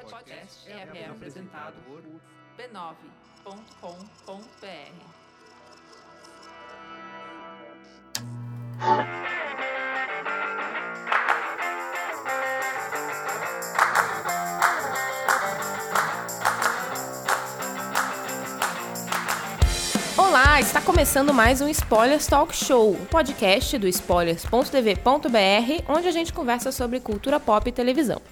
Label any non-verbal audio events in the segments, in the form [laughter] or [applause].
podcast é, apresentado por b9.com.br. Olá, está começando mais um Spoilers Talk Show, um podcast do spoilers.tv.br, onde a gente conversa sobre cultura pop e televisão.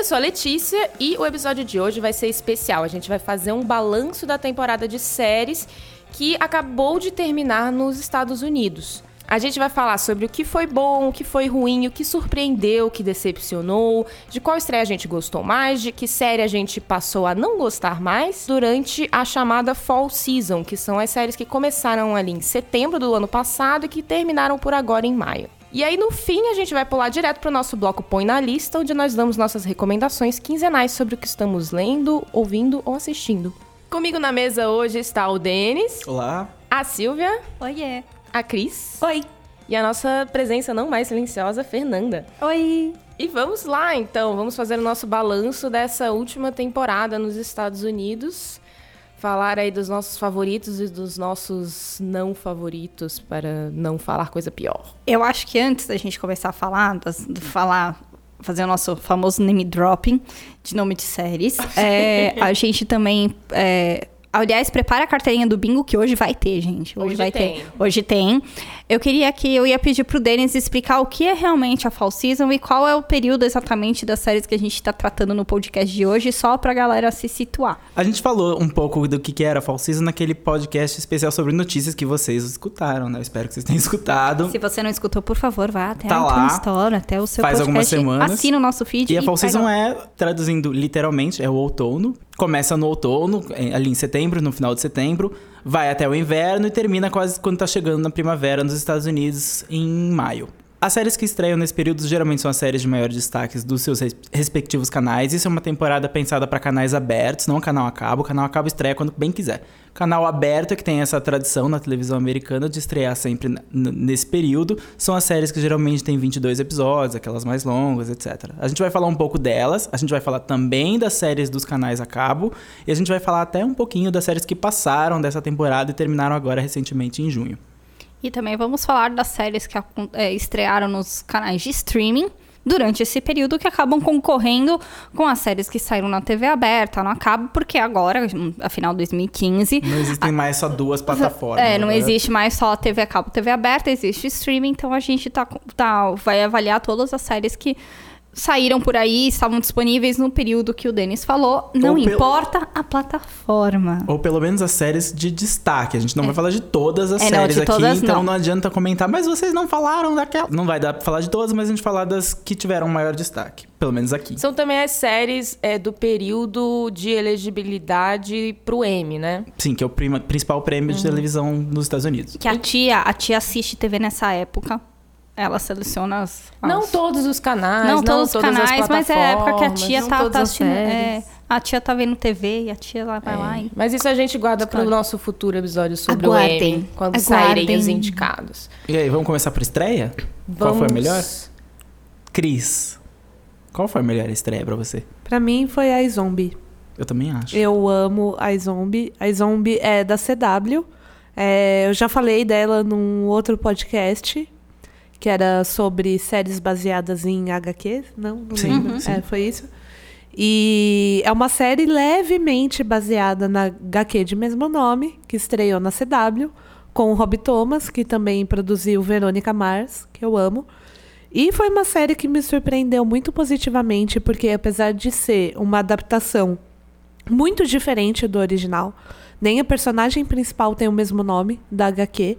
Eu sou a Letícia e o episódio de hoje vai ser especial. A gente vai fazer um balanço da temporada de séries que acabou de terminar nos Estados Unidos. A gente vai falar sobre o que foi bom, o que foi ruim, o que surpreendeu, o que decepcionou, de qual estreia a gente gostou mais, de que série a gente passou a não gostar mais durante a chamada Fall Season, que são as séries que começaram ali em setembro do ano passado e que terminaram por agora em maio. E aí, no fim, a gente vai pular direto para o nosso bloco Põe na Lista, onde nós damos nossas recomendações quinzenais sobre o que estamos lendo, ouvindo ou assistindo. Comigo na mesa hoje está o Denis, Olá. a Silvia, Oiê. a Cris Oi. e a nossa presença não mais silenciosa, Fernanda. Oi. E vamos lá, então, vamos fazer o nosso balanço dessa última temporada nos Estados Unidos. Falar aí dos nossos favoritos e dos nossos não favoritos, para não falar coisa pior. Eu acho que antes da gente começar a falar, das- falar, fazer o nosso famoso name dropping de nome de séries, [laughs] é, a gente também. é, aliás, prepara a carteirinha do bingo que hoje vai ter, gente. Hoje, Hoje vai tem. ter. Hoje tem. Eu queria que eu ia pedir pro Denis explicar o que é realmente a Fall Season e qual é o período exatamente das séries que a gente tá tratando no podcast de hoje, só pra galera se situar. A gente falou um pouco do que que era Fall Season naquele podcast especial sobre notícias que vocês escutaram, né? Eu espero que vocês tenham [laughs] escutado. Se você não escutou, por favor, vá até Tá a lá. Store, até o seu Faz algumas podcast. semanas. Assina o nosso feed E a Fall Season é, traduzindo literalmente, é o outono. Começa no outono, é, ali em setembro, no final de setembro. Vai até o inverno e termina quase quando tá chegando na primavera nos Estados Unidos, em maio. As séries que estreiam nesse período geralmente são as séries de maior destaque dos seus res- respectivos canais. Isso é uma temporada pensada para canais abertos, não canal a cabo. O canal a cabo estreia quando bem quiser. Canal aberto é que tem essa tradição na televisão americana de estrear sempre nesse período. São as séries que geralmente têm 22 episódios, aquelas mais longas, etc. A gente vai falar um pouco delas, a gente vai falar também das séries dos canais a cabo e a gente vai falar até um pouquinho das séries que passaram dessa temporada e terminaram agora recentemente em junho. E também vamos falar das séries que é, estrearam nos canais de streaming durante esse período que acabam concorrendo com as séries que saíram na TV aberta, no cabo, porque agora, afinal 2015, Não existem mais só duas plataformas. É, não agora- existe mais só TV a cabo, TV aberta, existe streaming, então a gente tá, tá, vai avaliar todas as séries que saíram por aí, estavam disponíveis no período que o Denis falou. Não pelo- importa a plataforma. Ou pelo menos as séries de destaque. A gente não vai falar de todas as É, não, séries de aqui, todas então não. não. adianta comentar, mas vocês não falaram daquela. Não vai dar pra falar de todas, mas a gente falar das que tiveram maior destaque. Pelo menos aqui. São também as séries é, do período de elegibilidade pro M, né? Sim, que é o prima- principal prêmio Uhum. de televisão nos Estados Unidos. Que a tia, a tia assiste TV nessa época. Ela seleciona as. Não as- todos os canais, não não, todos os todas as canais, mas é a época que a tia não tá, tá as assistindo. é, a tia tá vendo TV e a tia lá vai lá e. Mas isso a gente guarda para o nosso futuro episódio sobre Aguardem. o M, quando Aguardem. saírem os indicados. E aí, vamos começar por estreia? Qual foi a Vamos- melhor? Cris, qual foi a melhor estreia pra você? Pra mim foi a Zombie. Eu também acho. Eu amo a Zombie. A Zombie é da CW. É, eu já falei dela num outro podcast, que era sobre séries baseadas em HQ. Não, não Sim, lembro. Sim. É, foi isso. E é uma série levemente baseada na HQ de mesmo nome, que estreou na CW, com o Rob Thomas, que também produziu Verônica Mars, que eu amo. E foi uma série que me surpreendeu muito positivamente, porque apesar de ser uma adaptação muito diferente do original, nem a personagem principal tem o mesmo nome da HQ,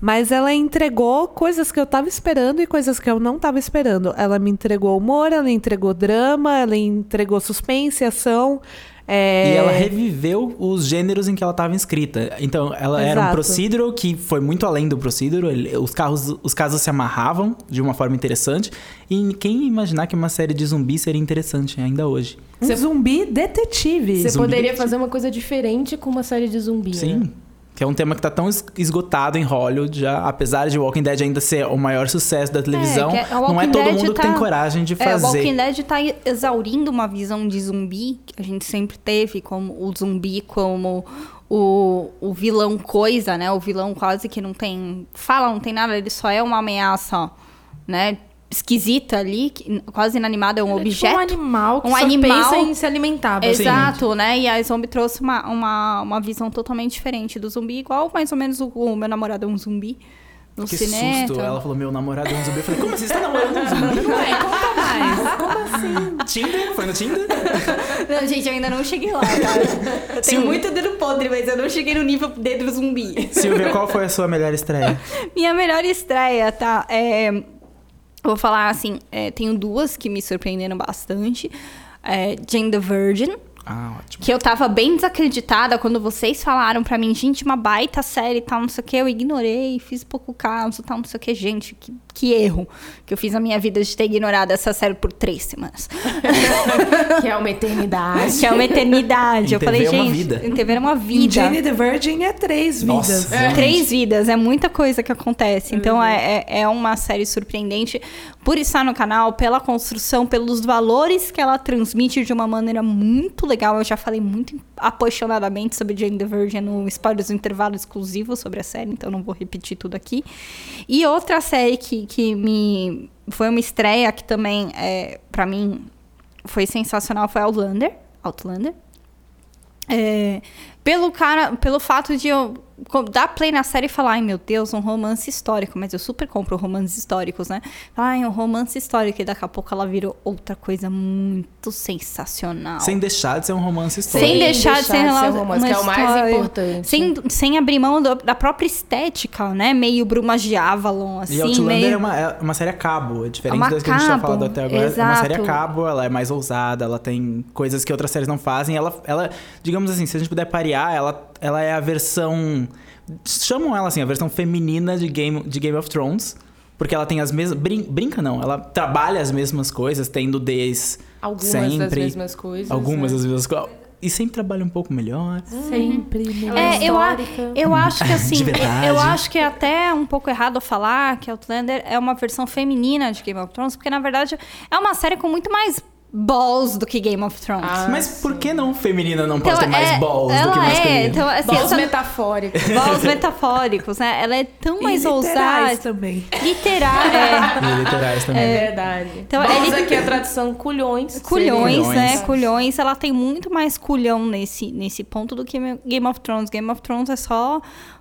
mas ela entregou coisas que eu tava esperando e coisas que eu não tava esperando. Ela me entregou humor, ela entregou drama, ela entregou suspense, ação. é, E ela reviveu os gêneros em que ela estava inscrita. Então, ela era um Exato. procedural que foi muito além do procedural. Os, carros, os casos se amarravam de uma forma interessante. E quem ia imaginar que uma série de zumbi seria interessante ainda hoje? um zumbi detetive. Você poderia detetive. fazer uma coisa diferente com uma série de zumbi, né? Que é um tema que tá tão es- esgotado em Hollywood já, apesar de Walking Dead ainda ser o maior sucesso da televisão, que é- não é todo Dead mundo que tá- tem coragem de É, o fazer. Walking Dead tá exaurindo uma visão de zumbi que a gente sempre teve, como o zumbi como o, o vilão coisa, né? O vilão quase que não tem fala, não tem nada, ele só é uma ameaça, né? Esquisita ali, que- quase inanimado, é um Ele é tipo objeto. um animal que Um só animal- pensa em se alimentar. Exato, né? E a Zombie trouxe uma, uma, uma visão totalmente diferente do zumbi, igual mais ou menos o, o meu namorado é um zumbi no Que cinema. susto. Ela falou, meu namorado é um zumbi. Eu falei, como você está namorando um zumbi? Ué, conta mais. [laughs] Tinder? Foi no Tinder? [laughs] Não, gente, eu ainda não cheguei lá, cara. [laughs] Eu tenho Sim. muito dedo podre, mas eu não cheguei no nível dedo zumbi. Silvia, qual foi a sua melhor estreia? Minha melhor estreia, tá? É, vou falar assim, é, tenho duas que me surpreenderam bastante. É, Jane the Virgin, Ah, ótimo. que eu tava bem desacreditada quando vocês falaram pra mim, gente, uma baita série e tal, não sei o que, eu ignorei, fiz pouco caso, tal, não sei o que, gente, que, que erro que eu fiz na minha vida de ter ignorado essa série por três semanas. [laughs] que é uma eternidade. Que é uma eternidade. Eu falei, TV é uma gente, vida. TV era uma vida. Jane the Virgin é três Nossa, vidas. realmente. Três vidas, é muita coisa que acontece. Então é, é, é uma série surpreendente por estar no canal, pela construção, pelos valores que ela transmite de uma maneira muito legal. Eu já falei muito apaixonadamente sobre Jane the Virgin no Spoilers do Intervalo exclusivo sobre a série, então não vou repetir tudo aqui. E outra série que, que me foi uma estreia que também, é, para mim, foi sensacional foi Outlander. Outlander. É, pelo cara, pelo fato de eu dar play na série e falar, ai meu Deus, um romance histórico, mas eu super compro romances históricos, né? Ai, um romance histórico, e daqui a pouco ela virou outra coisa muito sensacional. Sem deixar de ser um romance histórico. Sem deixar de ser rela- um romance, que é o mais história. importante. Sem, sem abrir mão do- da própria estética, né? Meio Brumas de Avalon, assim. E Outlander meio... é, uma, é uma série a cabo, é diferente É uma das que a gente tinha falado até agora. É uma exato. série a cabo, ela é mais ousada, ela tem coisas que outras séries não fazem. Ela, ela digamos assim, se a gente puder parear, ela, ela é a versão. Chamam ela assim, a versão feminina de Game, de Game of Thrones. Porque ela tem as mesmas. Brin, brinca, não. Ela trabalha as mesmas coisas, tem nudez Algumas sempre. das mesmas coisas. Algumas né? das mesmas coisas. E sempre trabalha um pouco melhor. Sempre. né? É, eu, a- eu acho que [laughs] assim, eu acho que é até um pouco errado falar que Outlander é uma versão feminina de Game of Thrones, porque na verdade é uma série com muito mais balls do que Game of Thrones. Ah, Mas por que não feminina não pode Então, ter mais é- balls ela do que é, masculina? então, assim, Balls essa- metafóricos. balls metafóricos, né? Ela é tão mais e literais ousada. também. Literal, [laughs] é. E literais também. É verdade. Então, Balls ele- aqui é a tradução culhões. Culhões, Culhões. né? Culhões, ela tem muito mais culhão nesse, nesse ponto do que Game of Thrones. Game of Thrones é só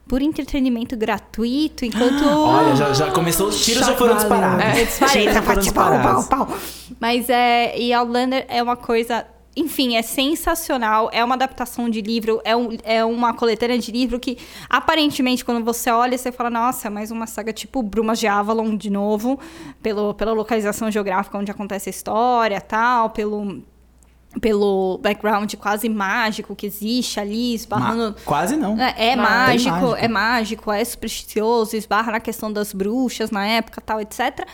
por entretenimento gratuito, enquanto. Olha, já, já começou, os tiros já foram disparados. É, disparei, tá, foram pau, pau, disparados. pau, pau. Mas é. E Outlander é uma coisa. Enfim, é sensacional. É uma adaptação de livro, é, um, é uma coletânea de livro que, aparentemente, quando você olha, você fala, nossa, é mais uma saga tipo Brumas de Avalon de novo, pelo, pela localização geográfica onde acontece a história tal, pelo. Pelo background quase mágico que existe ali, esbarrando. Ma- Quase não. É, é mágico, Tem mágico. é mágico, é supersticioso, esbarra na questão das bruxas na época, tal, etc.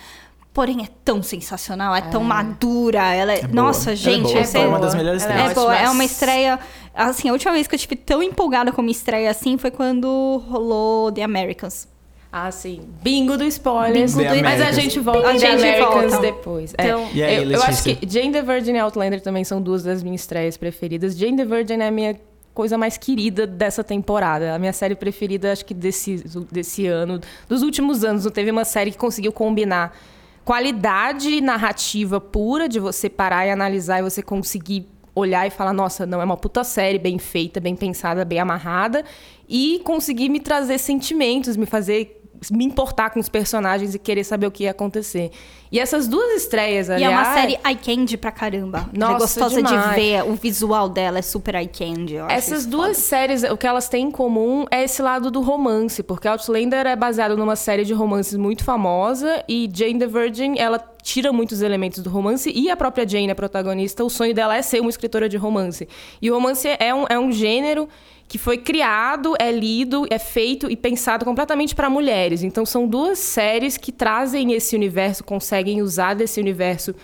Porém, é tão sensacional, é tão madura, ela é... É boa. Nossa, Ela é gente, boa, foi uma das melhores Ela é, estreias. boa, é uma estreia... Assim, a última vez que eu estive tão empolgada com uma estreia assim foi quando rolou The Americans. Ah, sim. Bingo do spoilers. Bingo do- Mas a gente volta A gente volta. depois. É. Então- E aí, eu, eu acho que Jane the Virgin e Outlander também são duas das minhas estreias preferidas. Jane the Virgin é a minha coisa mais querida dessa temporada. A minha série preferida, acho que desse, desse ano. Dos últimos anos, não teve uma série que conseguiu combinar qualidade narrativa pura de você parar e analisar e você conseguir olhar e falar, nossa, não, é uma puta série bem feita, bem pensada, bem amarrada, e conseguir me trazer sentimentos, me fazer me importar com os personagens e querer saber o que ia acontecer. E essas duas estreias, E aliás... é uma série eye candy pra caramba. É Nossa, gostosa de demais. ver, o visual dela é super eye candy. Essas duas séries, o que elas têm em comum é esse lado do romance, porque Outlander é baseado numa série de romances muito famosa e Jane the Virgin, ela tira muitos elementos do romance e a própria Jane, a protagonista, o sonho dela é ser uma escritora de romance. E o romance é um, é um gênero que foi criado, é lido, é feito e pensado completamente para mulheres. Então são duas séries que trazem esse universo, conseguem usar desse universo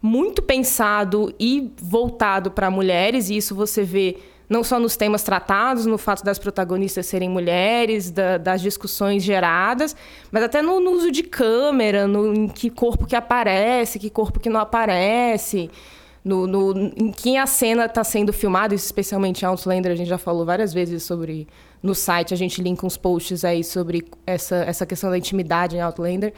muito pensado e voltado para mulheres, e isso você vê não só nos temas tratados, no fato das protagonistas serem mulheres, da- das discussões geradas, mas até no, no uso de câmera, no em que corpo que aparece, que corpo que não aparece, no, no- em que a cena está sendo filmada, especialmente em Outlander, a gente já falou várias vezes sobre. No site a gente linka uns posts aí sobre essa, essa questão da intimidade em Outlander.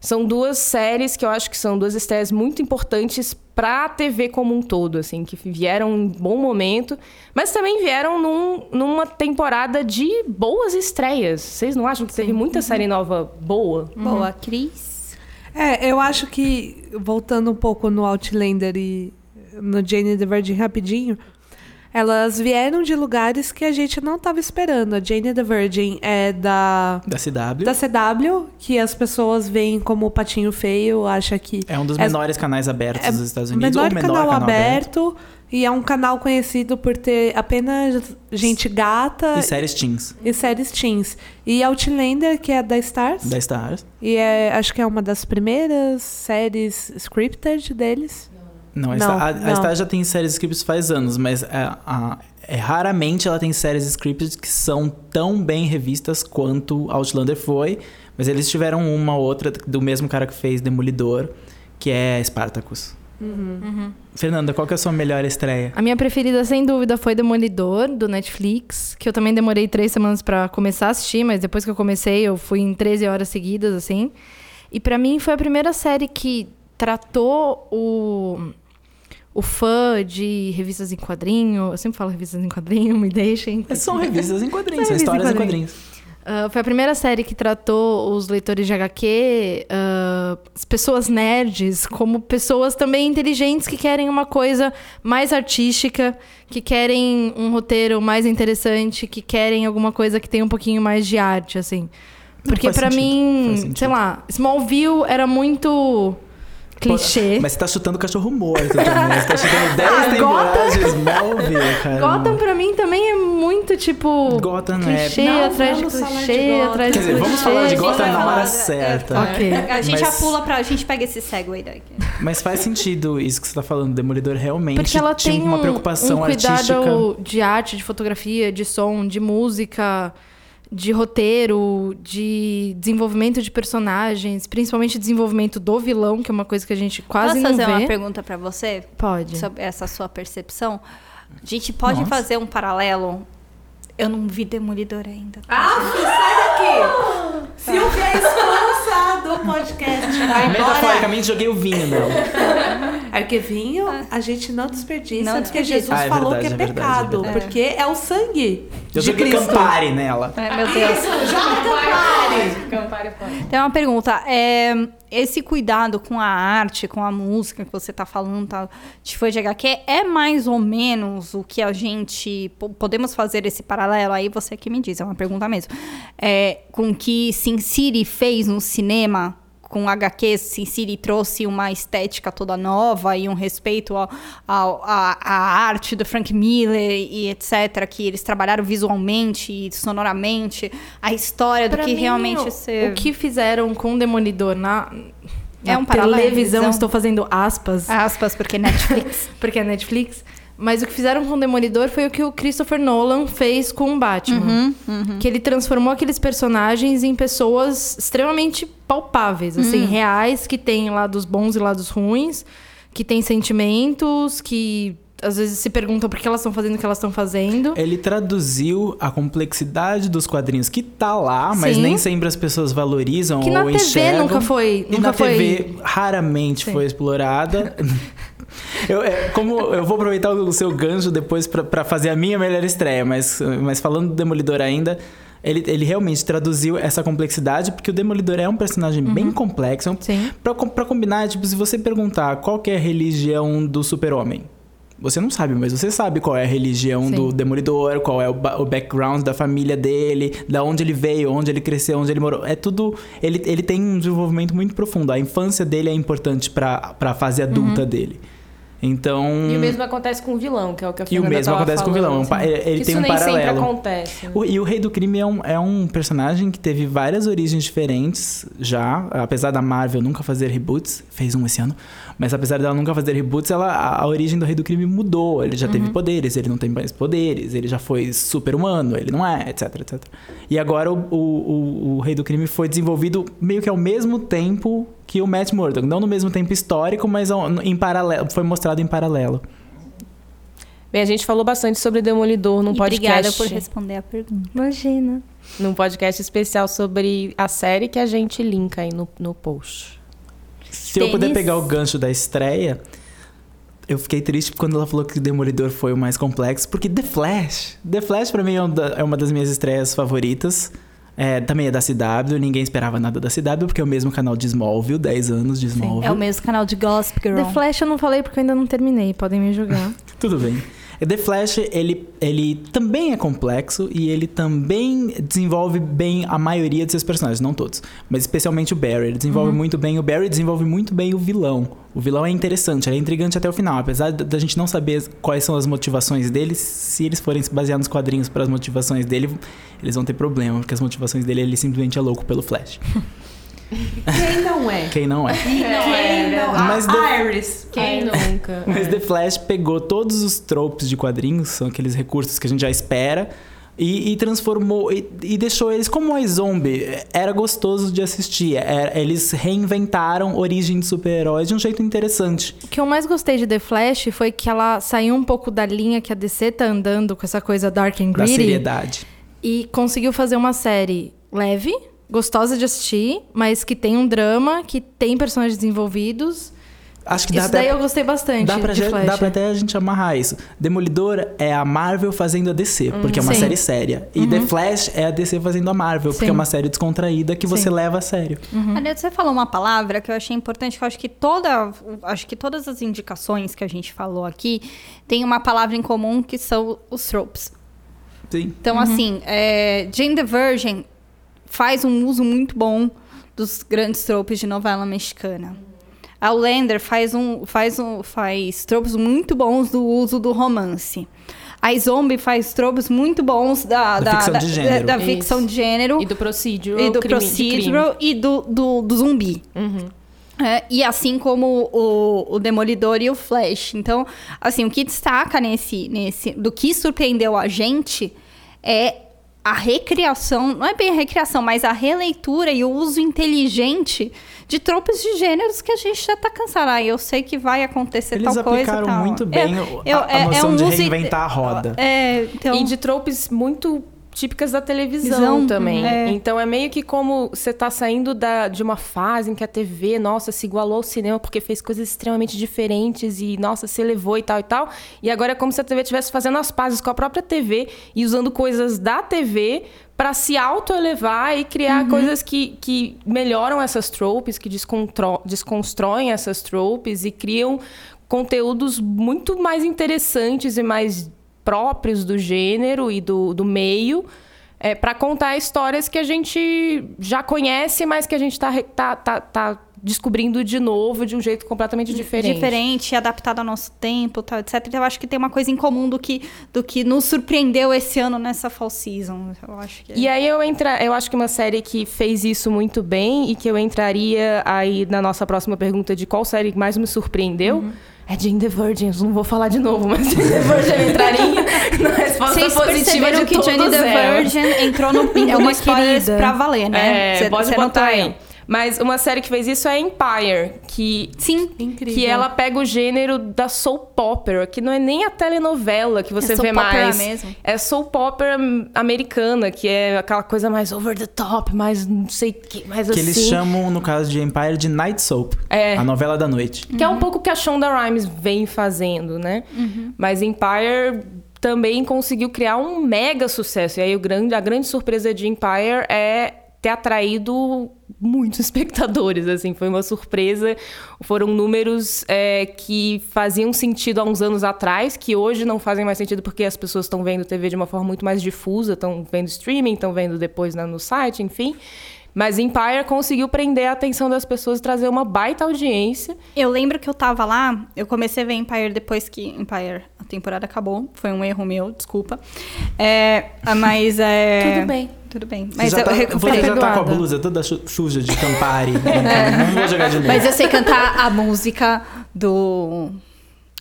São duas séries que eu acho que são duas estreias muito importantes para a TV como um todo, assim, que vieram em bom momento, mas também vieram num- numa temporada de boas estreias. Vocês não acham que teve muita série nova boa? Boa, Cris. É, eu acho que, voltando um pouco no Outlander e no Jane the Virgin rapidinho, elas vieram de lugares que a gente não estava esperando. A Jane the Virgin é da, Da CW. da CW, que as pessoas veem como o patinho feio, acha que É um dos É- menores canais abertos dos Estados Unidos. menor ou menor canal, canal, aberto, e é um canal conhecido por ter apenas gente gata E séries teens e séries teens. E Outlander, que é da Stars, da Stars. e é, acho que é uma das primeiras séries scripted deles. Não, a, Não, Star, a, a não. Star já tem séries scripts faz anos, mas é, a- é, raramente ela tem séries scripts que são tão bem revistas quanto Outlander foi. Mas eles tiveram uma ou outra do mesmo cara que fez Demolidor, que é Spartacus. Fernanda, qual que é a sua melhor estreia? A minha preferida, sem dúvida, foi Demolidor, do Netflix, que eu também demorei três semanas pra começar a assistir, mas depois que eu comecei, eu fui em 13 horas seguidas, assim. E pra mim foi a primeira série que tratou o, o fã de revistas em quadrinho. Eu sempre falo revistas em quadrinho, [laughs] me deixem. São revistas em quadrinhos, São revistas em histórias em quadrinhos. quadrinhos. Ah, foi a primeira série que tratou os leitores de HQ, ah, as pessoas nerds, como pessoas também inteligentes que querem uma coisa mais artística, que querem um roteiro mais interessante, que querem alguma coisa que tenha um pouquinho mais de arte, assim. Porque faz mim, sei lá, Smallville era muito clichê. Mas você tá chutando cachorro morto também. Você tá chutando [laughs] 10 Ah, temporadas de Smallville, cara. Gotham pra mim também é muito tipo Gotham é- clichê Não, atrás de clichê atrás de Quer dizer, vamos falar de Gotham na hora certa. Ok. A gente Mas- já pula pra. A gente pega esse segue daqui. Mas faz sentido isso que você tá falando. Demolidor realmente Porque ela tinha tem uma um, preocupação um cuidado artística. de arte, de fotografia, de som, de música, de roteiro, de desenvolvimento de personagens, principalmente desenvolvimento do vilão, que é uma coisa que a gente quase Posso não fazer vê. uma pergunta pra você? Pode. Sobre essa sua percepção? A gente pode Nossa. fazer um paralelo. Eu não vi Demolidor ainda. Ah, sai daqui! [laughs] Silvia é expulsa do podcast. Vai embora. Metaforicamente joguei o vinho nela. [laughs] Arquivinho, a gente não desperdiça, Não porque desperdiça. Jesus Ah, é falou verdade, que é, é verdade, é pecado. verdade. Porque é o sangue Eu de Cristo. Campari nela. Ai, meu Deus. Tem uma pergunta. É, esse cuidado com a arte, com a música que você tá falando, tá, de fã de HQ, é mais ou menos o que a gente. po- Podemos fazer esse paralelo? Aí você que me diz, é uma pergunta mesmo. É, com o que Sin City fez no cinema. Com HQ, Sin City trouxe uma estética toda nova e um respeito à, arte do Frank Miller e etc. Que eles trabalharam visualmente e sonoramente. A história do Pra que mim, realmente o, ser. o que fizeram com o Demolidor na, É um paralelo, televisão, visão. estou fazendo aspas, Aspas, porque Netflix. [laughs] porque é Netflix. Mas o que fizeram com o Demolidor foi o que o Christopher Nolan fez com o Batman. Que ele transformou aqueles personagens em pessoas extremamente palpáveis, assim, reais, que têm lados bons e lados ruins, que têm sentimentos, que às vezes se perguntam por que elas estão fazendo o que elas estão fazendo. Ele traduziu a complexidade dos quadrinhos que tá lá, mas Sim. nem sempre as pessoas valorizam Que ou na TV enxergam. nunca foi- E nunca na foi- TV raramente Sim. foi explorada. [laughs] Eu, é, como eu vou aproveitar o seu gancho depois pra- pra fazer a minha melhor estreia, mas, mas falando do Demolidor ainda, ele, ele realmente traduziu essa complexidade, porque o Demolidor é um personagem bem complexo. Sim. Pra, com- pra combinar, tipo, se você perguntar qual é a religião do super-homem, você não sabe, mas você sabe qual é a religião Sim. do Demolidor, qual é o, o background da família dele, da onde ele veio, onde ele cresceu, onde ele morou. É tudo. Ele, ele tem um desenvolvimento muito profundo. A infância dele é importante pra, pra fase adulta Uhum. dele. Então. E o mesmo acontece com o vilão, que é o que a E o Fernanda mesmo acontece com o vilão. falando, pa- assim. ele- ele Isso tem um nem sempre paralelo. acontece. O- e o Rei do Crime é um, é um personagem que teve várias origens diferentes já. Apesar da Marvel nunca fazer reboots, fez um esse ano. Mas apesar dela nunca fazer reboots, ela, a, a origem do Rei do Crime mudou. Ele já Uhum. teve poderes, ele não tem mais poderes, ele já foi super-humano, ele não é, etc, etc. E agora o, o, o, o Rei do Crime foi desenvolvido meio que ao mesmo tempo que o Matt Murdock. Não no mesmo tempo histórico, mas em paralelo. Foi mostrado em paralelo. Bem, a gente falou bastante sobre Demolidor num E podcast. Obrigada por responder a pergunta. Imagina. Num podcast especial sobre a série que a gente linka aí no, no post. Se eu puder Tênis. pegar o gancho da estreia, eu fiquei triste quando ela falou que Demolidor foi o mais complexo, porque The Flash. The Flash pra mim é é uma das minhas estreias favoritas. É, também é da CW, ninguém esperava nada da CW, porque é o mesmo canal de Smallville, 10 anos de Smallville. É o mesmo canal de Gossip Girl. The Flash eu não falei porque eu ainda não terminei, podem me julgar. [laughs] Tudo bem. The Flash, ele, ele também é complexo e ele também desenvolve bem a maioria de seus personagens, não todos, mas especialmente o Barry. Ele desenvolve muito bem o Barry, desenvolve muito bem o vilão. O vilão é interessante, ele é intrigante até o final, apesar da da gente não saber quais são as motivações dele, se eles forem se basear nos quadrinhos para as motivações dele, eles vão ter problema, porque as motivações dele ele simplesmente é louco pelo Flash. [laughs] Quem não é? Quem não é? Quem não Mas a The- Iris. Quem nunca? Mas The Flash pegou todos os tropes de quadrinhos, são aqueles recursos que a gente já espera, e, e transformou e, e deixou eles como a zombie. Era gostoso de assistir. Era- eles reinventaram origem de super-heróis de um jeito interessante. O que eu mais gostei de The Flash foi que ela saiu um pouco da linha que a DC tá andando com essa coisa dark and Da gritty seriedade. e conseguiu fazer uma série leve, gostosa de assistir, mas que tem um drama, que tem personagens desenvolvidos. Acho que dá Isso até, daí eu gostei bastante dá, pra, de Flash. dá pra até a gente amarrar isso. Demolidor é a Marvel fazendo a DC, porque é uma sim. série séria. E The Flash é a DC fazendo a Marvel, porque Sim. é uma série descontraída que você Sim. leva a sério. Aliás, você falou uma palavra que eu achei importante, que eu acho que toda, acho que todas as indicações que a gente falou aqui tem uma palavra em comum que são os tropes. Sim. Então, assim, é, Jane the Virgin faz um uso muito bom dos grandes tropes de novela mexicana. A Outlander faz um faz um faz tropes muito bons do uso do romance. A Zombie faz tropes muito bons da, Da ficção de gênero. da ficção de gênero E do procedural. e do procedural e do, do, do zumbi. É, e assim como o, o Demolidor e o Flash. Então, assim, o que destaca nesse, nesse. Do que surpreendeu a gente é a recriação. Não é bem a recriação, mas a releitura e o uso inteligente de tropes de gêneros que a gente já tá cansado. Ah, eu sei que vai acontecer Eles tal coisa. aplicaram tal. muito bem É, o- eu- a, a é- é noção um de reinventar a roda. É, então. E de tropes muito típicas da televisão Visão, também. é. Então é meio que como você tá saindo da, de uma fase em que a TV, nossa, se igualou ao cinema porque fez coisas extremamente diferentes e, nossa, se elevou e tal e tal. E agora é como se a TV estivesse fazendo as pazes com a própria TV e usando coisas da TV para se autoelevar e criar coisas que, que melhoram essas tropes, que desconstroem essas tropes e criam conteúdos muito mais interessantes e mais próprios do gênero e do, do meio é, para contar histórias que a gente já conhece, mas que a gente está tá, tá, tá descobrindo de novo de um jeito completamente diferente. diferente, adaptado ao nosso tempo, tal, etc. Eu acho que tem uma coisa em comum do que, do que nos surpreendeu esse ano nessa fall season. Eu acho que é. E aí eu entra, eu acho que uma série que fez isso muito bem e que eu entraria aí na nossa próxima pergunta de qual série mais me surpreendeu. É Jane the Virgin, eu não vou falar de novo, mas Jane the Virgin entraria [laughs] na resposta Vocês positiva perceberam de que Jane the. Virgin entrou no [laughs] É uma querida. pra valer, né? É, Cê- pode cê botar aí. Mas uma série que fez isso é Empire, que Sim. Incrível. que ela pega o gênero da soap opera, que não é nem a telenovela que você É vê mais. mesmo. É soap opera americana, que é aquela coisa mais over the top, mais não sei o que, mais Que assim. eles chamam, no caso de Empire, de Night Soap. É. A novela da noite. Que é um pouco o que a Shonda Rhimes vem fazendo, né? Mas Empire também conseguiu criar um mega sucesso. E aí o grande, a grande surpresa de Empire é ter atraído muitos [laughs] espectadores, assim, foi uma surpresa. Foram números é, que faziam sentido há uns anos atrás, que hoje não fazem mais sentido porque as pessoas estão vendo TV de uma forma muito mais difusa, estão vendo streaming, estão vendo depois né, no site, enfim. Mas Empire conseguiu prender a atenção das pessoas e trazer uma baita audiência. Eu lembro que eu tava lá, eu comecei a ver Empire depois que Empire, a temporada acabou. Foi um erro meu, desculpa. É, mas é. Tudo bem. Tudo bem. Você Mas já, eu tá, você já tá com a blusa toda suja de Campari. Não vou jogar de novo. Mas eu sei cantar a música do.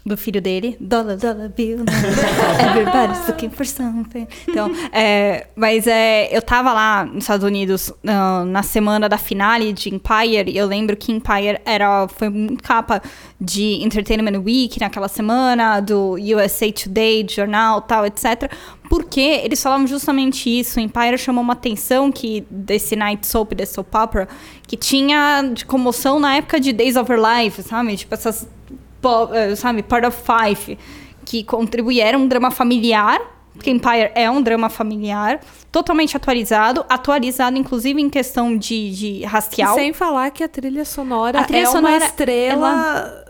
Do filho dele, Dollar Dollar Bill? [laughs] Everybody's looking for something. Então, é, mas é, eu tava lá nos Estados Unidos ah, na semana da finale de Empire. E eu lembro que Empire era, foi muito capa de Entertainment Week naquela semana, do USA Today, de jornal tal, etc. Porque eles falavam justamente isso. Empire chamou uma atenção que desse night soap, desse soap opera, que tinha de comoção na época de Days of Our Life, sabe? Tipo essas, sabe, Part of Five, que contribuíram. Um drama familiar, porque Empire é um drama familiar, totalmente atualizado, atualizado inclusive em questão de, de racial. Sem falar que a trilha sonora A trilha é sonora, uma estrela.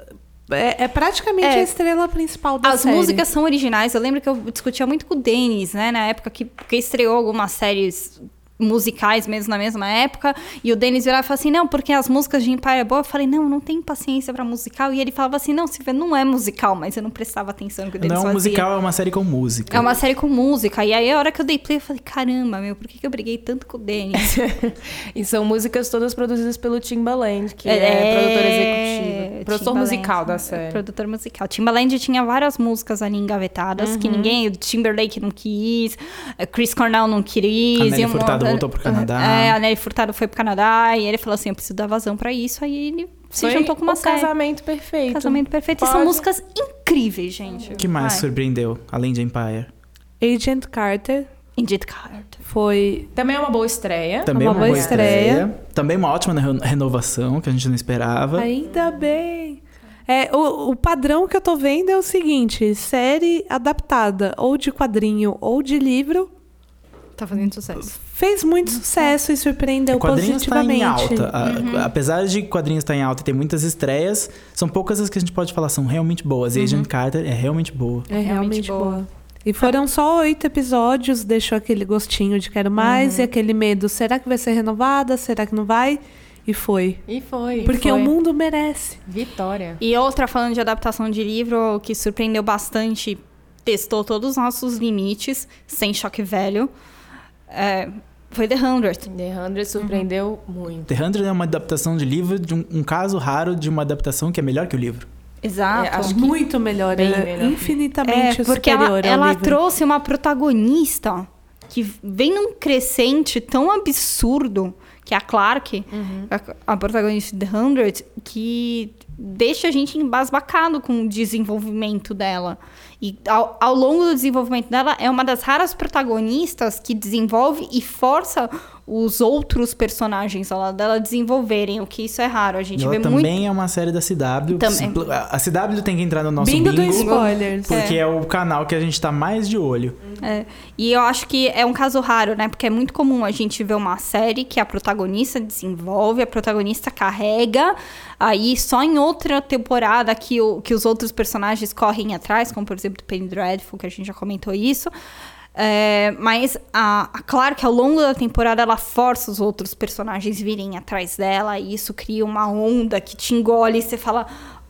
É, é praticamente É. a estrela principal da As série. músicas são originais. Eu lembro que eu discutia muito com o Denis, né? Na época que, que estreou algumas séries musicais mesmo na mesma época. E o Denis virava e falava assim, não, porque as músicas de Empire é boa. Eu falei, não, não tem paciência pra musical. E ele falava assim, não, Silvia, não é musical. Mas eu não prestava atenção no que o Denis Não é fazia. musical, é uma série com música. É uma série com música. E aí, a hora que eu dei play, eu falei, caramba, meu, por que, que eu briguei tanto com o Denis? [laughs] E são músicas todas produzidas pelo Timbaland, que é, produtor executivo. Produtor musical da é, série. Produtor musical. Timbaland tinha várias músicas ali engavetadas que ninguém. O Timberlake não quis, a Chris Cornell não quis. A Nelly Furtado voltou pro Canadá. É, a Nelly Furtado foi pro Canadá e ele falou assim: eu preciso dar vazão pra isso. Aí ele se Foi juntou com uma o série. casamento perfeito. Casamento perfeito. E são Pode- músicas incríveis, gente. O que mais Vai. surpreendeu, além de Empire? Agent Carter Indeed Carter. foi. Também é uma boa estreia. Também Uma uma, boa boa estreia. estreia. Também uma ótima re- renovação, que a gente não esperava. Ainda bem. É, o, o padrão que eu tô vendo é o seguinte: série adaptada ou de quadrinho ou de livro Tá fazendo sucesso. Fez muito sucesso e surpreendeu Quadrinhos está em positivamente. alta. A- Uhum. Apesar de quadrinhos estar em alta e ter muitas estreias, são poucas as que a gente pode falar são realmente boas. E Uhum. Agent Carter é realmente boa. É realmente boa. boa. E foram só oito episódios, deixou aquele gostinho de quero mais Uhum. e aquele medo: será que vai ser renovada? Será que não vai? E foi. E foi. Porque foi. o mundo merece. Vitória. E outra, falando de adaptação de livro, que surpreendeu bastante, testou todos os nossos limites, sem choque velho, é, foi The Hundred. The 100 surpreendeu muito. The Hundred é uma adaptação de livro, de um, um caso raro de uma adaptação que é melhor que o livro. Exato. É, acho Muito melhor, bem ela é melhor. infinitamente É, porque superior ela, ao ela livro. trouxe uma protagonista que vem num crescente tão absurdo, que é a Clark, Uhum. a, a protagonista de The Hundred, que deixa a gente embasbacado com o desenvolvimento dela. E ao, ao longo do desenvolvimento dela, é uma das raras protagonistas que desenvolve e força os outros personagens ao lado dela desenvolverem, o que isso é raro. A gente ela vê também muito. é uma série da CW. Também. A CW tem que entrar no nosso Bingo bingo, do spoilers. porque é. o canal que a gente tá mais de olho. É, e eu acho que é um caso raro, né? Porque é muito comum a gente ver uma série que a protagonista desenvolve, a protagonista carrega, aí só em outra temporada que, o, que os outros personagens correm atrás, como por exemplo Penny Dreadful, que a gente já comentou isso. É, mas a, a Clark, ao longo da temporada, ela força os outros personagens virem atrás dela, e isso cria uma onda que te engole e você fala.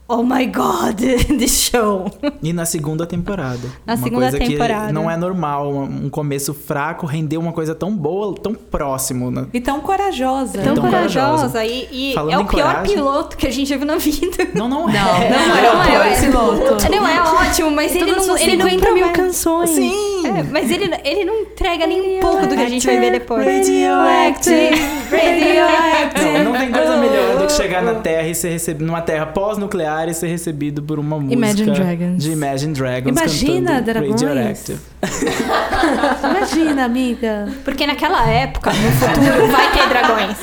Oh my god, [laughs] this show. E na segunda temporada. Na uma segunda coisa temporada. que não é normal. Um começo fraco render uma coisa tão boa, tão próximo. né? E tão corajosa. Tão Tão corajosa. corajosa. E, e é o pior coragem- piloto que a gente já viu na vida. Não, não, [laughs] é. Não, não é o pior piloto. Não, é ótimo, mas ele não, ele não 50 mil canções. Sim! É, mas ele, ele não entrega nem um pouco do que a gente vai ver depois. Radioactive. Não, não tem coisa melhor do que chegar na Terra e ser recebido numa Terra pós-nuclear e ser recebido por uma música Imagine Dragons. de Imagine Dragons Imagina, cantando dragões. Radioactive. [laughs] Imagina, amiga. Porque naquela época, no futuro, vai ter dragões.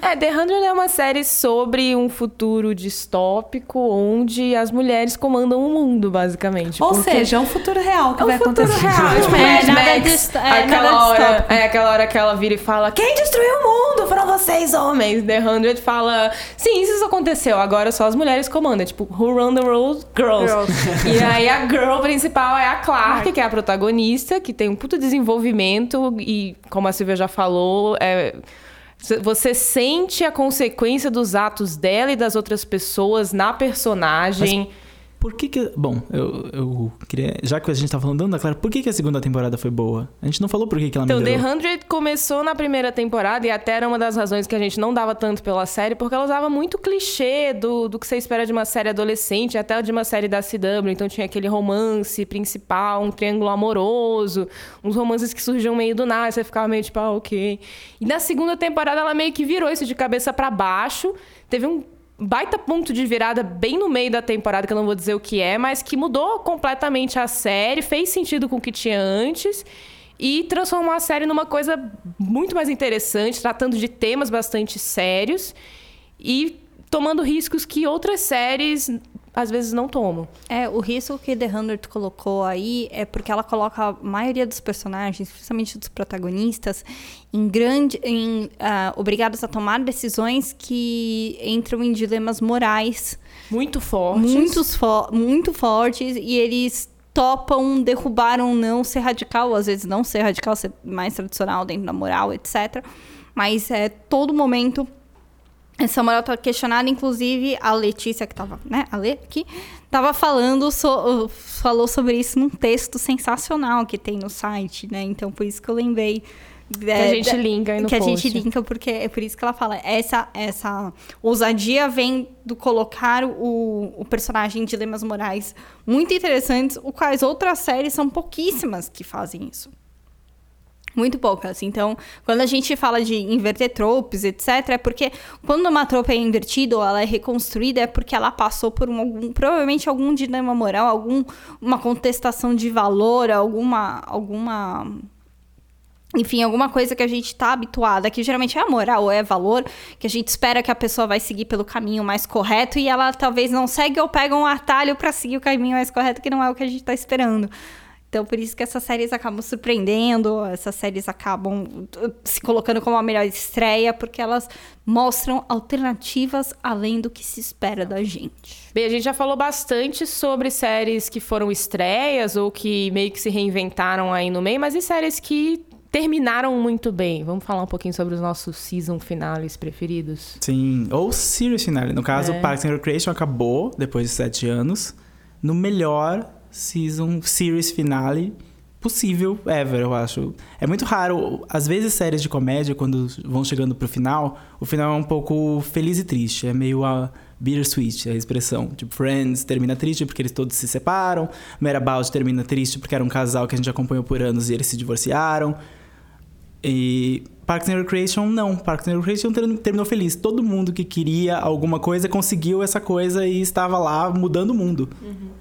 É, The 100 é uma série sobre um futuro distópico onde as mulheres comandam o mundo, basicamente. Ou Porque seja, é um futuro real que é um vai futuro acontecer. real. Tipo, É, Mad nada Max, dist- é, aquela nada hora, é aquela hora que ela vira e fala: Quem destruiu o mundo? Foram vocês, homens. The 100 fala: Sim, isso aconteceu. Agora só as mulheres comandam. Tipo, Who Run the World? Girls. e aí a girl principal é a Clark, que é a protagonista, que tem um puto desenvolvimento e, como a Silvia já falou, é Você sente a consequência dos atos dela e das outras pessoas na personagem. Por que que... Bom, eu, eu queria... Já que a gente tá falando da Ana Clara, por que que a segunda temporada foi boa? A gente não falou por que que ela Então, The melhorou. 100 começou na primeira temporada e até era uma das razões que a gente não dava tanto pela série, porque ela usava muito clichê do, do que você espera de uma série adolescente, até de uma série da CW. Então tinha aquele romance principal, um triângulo amoroso, uns romances que surgiam meio do nada, você ficava meio tipo, ah, ok. E na segunda temporada ela meio que virou isso de cabeça pra baixo. Teve um baita ponto de virada bem no meio da temporada, que eu não vou dizer o que é, mas que mudou completamente a série, fez sentido com o que tinha antes e transformou a série numa coisa muito mais interessante, tratando de temas bastante sérios e tomando riscos que outras séries às vezes não tomam. É, o risco que The 100 colocou aí é porque ela coloca a maioria dos personagens, principalmente dos protagonistas, em grande, em, ah, obrigados a tomar decisões que entram em dilemas morais Muito fortes. muitos fo muito fortes e eles topam derrubar ou não ser radical, às vezes não ser radical, ser mais tradicional dentro da moral, etc. Mas é todo momento essa moral tá questionada, inclusive a Letícia que tava, né, a Lê aqui, tava falando so- falou sobre isso num texto sensacional que tem no site, né? Então por isso que eu lembrei Que a gente linka aí no que a post. gente linka porque é por isso que ela fala essa essa ousadia vem do colocar o, o personagem em dilemas morais muito interessantes, o quais outras séries são pouquíssimas que fazem isso. Muito poucas. Então, quando a gente fala de inverter tropes, etc., é porque quando uma tropa é invertida ou ela é reconstruída, é porque ela passou por um, algum, provavelmente algum dilema moral, algum, uma contestação de valor, alguma, alguma enfim, alguma coisa que a gente tá habituada, que geralmente é moral ou é valor, que a gente espera que a pessoa vai seguir pelo caminho mais correto e ela talvez não segue ou pega um atalho para seguir o caminho mais correto, que não é o que a gente tá esperando. Então, por isso que essas séries acabam surpreendendo, essas séries acabam uh, se colocando como a melhor estreia, porque elas mostram alternativas além do que se espera da gente. Bem, a gente já falou bastante sobre séries que foram estreias ou que meio que se reinventaram aí no meio, mas e séries que terminaram muito bem? Vamos falar um pouquinho sobre os nossos season finales preferidos? Sim, ou series finale. No caso, É. Parks and Recreation acabou depois de sete anos no melhor season series finale possível ever, eu acho. É muito raro, às vezes séries de comédia quando vão chegando pro final, o final é um pouco feliz e triste, é meio a bittersweet a expressão. Tipo, Friends termina triste porque eles todos se separam, Merabout termina triste porque era um casal que a gente acompanhou por anos e eles se divorciaram. E Parks and Recreation não. Parks and Recreation ter- terminou feliz. Todo mundo que queria alguma coisa conseguiu essa coisa e estava lá mudando o mundo.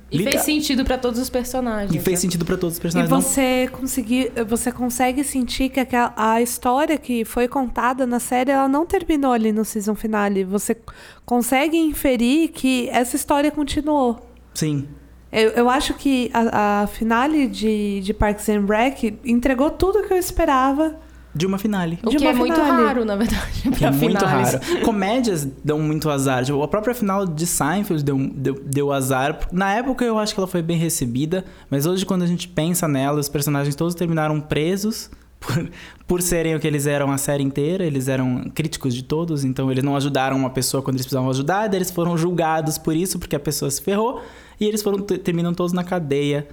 E Liter- fez sentido pra todos os personagens. E fez né? sentido pra todos os E personagens. Não- você, conseguir, você consegue sentir que aquela, a história que foi contada na série, ela não terminou ali no season finale. Você consegue inferir que essa história continuou. Sim. Eu, eu acho que a, a finale de, de Parks and Rec entregou tudo que eu esperava. De uma finale. O de que é muito finale. raro, na verdade, [laughs] pra é muito finales. raro. Comédias dão muito azar. Tipo, a própria final de Seinfeld deu, deu, deu azar. Na época eu acho que ela foi bem recebida, mas hoje quando a gente pensa nela, os personagens todos terminaram presos [laughs] por, por serem o que eles eram a série inteira. Eles eram críticos de todos, então eles não ajudaram uma pessoa quando eles precisavam ajudar, eles foram julgados por isso, porque a pessoa se ferrou, e eles foram te- terminam todos na cadeia,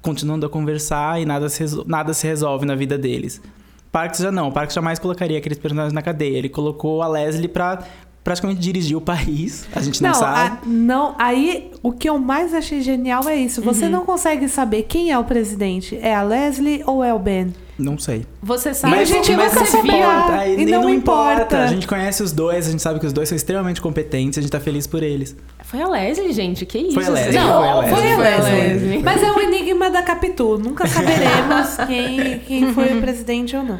continuando a conversar e nada se, nada se resolve na vida deles. Parks já não. Parks jamais colocaria aqueles personagens na cadeia. Ele colocou a Leslie pra praticamente dirigir o país. A gente não, sabe. a- não, aí o que eu mais achei genial é isso. Você Uhum. não consegue saber quem é o presidente. É a Leslie ou é o Ben? Não sei. Você sabe a gente como nunca viu. importa, Aí e nem não não importa. importa. A gente conhece os dois, a gente sabe que os dois são extremamente competentes, a gente tá feliz por eles. Foi a Leslie, gente. Que isso? Foi a Leslie, Não, foi a Leslie. foi a Leslie. Mas é o enigma da Capitu. Nunca [laughs] saberemos quem, quem foi o presidente ou não.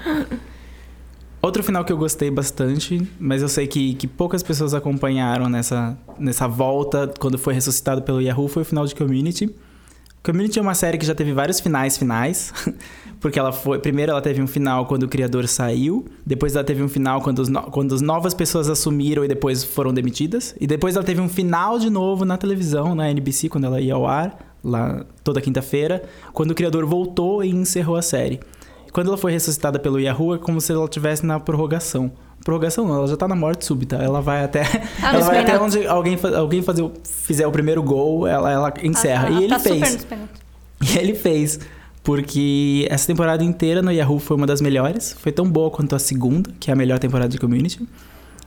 Outro final que eu gostei bastante, mas eu sei que, que poucas pessoas acompanharam nessa, nessa volta quando foi ressuscitado pelo Yahoo foi o final de Community. Community é uma série que já teve vários finais finais, [laughs] porque ela foi, primeiro ela teve um final quando o criador saiu, depois ela teve um final quando, os no- quando as novas pessoas assumiram e depois foram demitidas, e depois ela teve um final de novo na televisão, na NBC, quando ela ia ao ar, lá toda quinta-feira, quando o criador voltou e encerrou a série. Quando ela foi ressuscitada pelo Yahoo, é como se ela estivesse na prorrogação Prorrogação não, ela já tá na morte súbita. Ela vai até. Ah, ela vai até onde alguém, alguém fazer, fizer o primeiro gol, ela, ela encerra. Ah, e ele tá fez. [laughs] E ele fez. Porque essa temporada inteira no Yahoo foi uma das melhores. Foi tão boa quanto a segunda, que é a melhor temporada de Community.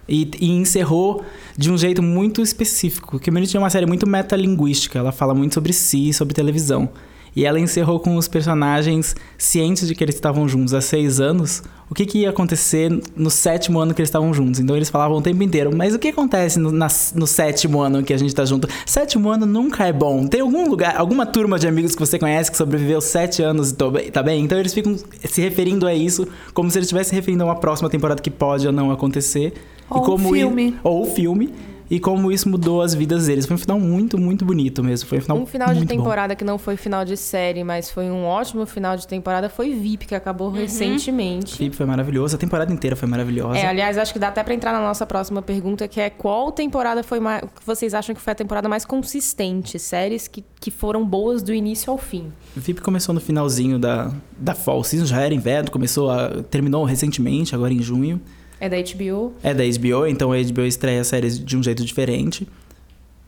E, e encerrou de um jeito muito específico. Community é uma série muito metalinguística. Ela fala muito sobre si, sobre televisão. E ela encerrou com os personagens cientes de que eles estavam juntos há seis anos. O que, que ia acontecer no sétimo ano que eles estavam juntos? Então eles falavam o tempo inteiro, mas o que acontece no, na- no sétimo ano que a gente tá junto? Sétimo ano nunca é bom. Tem algum lugar, alguma turma de amigos que você conhece que sobreviveu sete anos e bem- tá bem? Então eles ficam se referindo a isso como se eles estivessem referindo a uma próxima temporada que pode ou não acontecer. Ou e como filme. ou o filme. E como isso mudou as vidas deles. Foi um final muito, muito bonito mesmo. Foi um final Um final de muito bom. temporada que não foi final de série, mas foi um ótimo final de temporada foi VIP, que acabou recentemente. Felipe foi maravilhoso. A temporada inteira foi maravilhosa. É, aliás, acho que dá até pra entrar na nossa próxima pergunta, que é qual temporada foi mais. que vocês acham que foi a temporada mais consistente? Séries que, que foram boas do início ao fim. VIP começou no finalzinho da, da Fall Season, já era inverno, começou a, terminou recentemente, agora em junho. É da HBO. É da HBO, então a HBO estreia séries de um jeito diferente.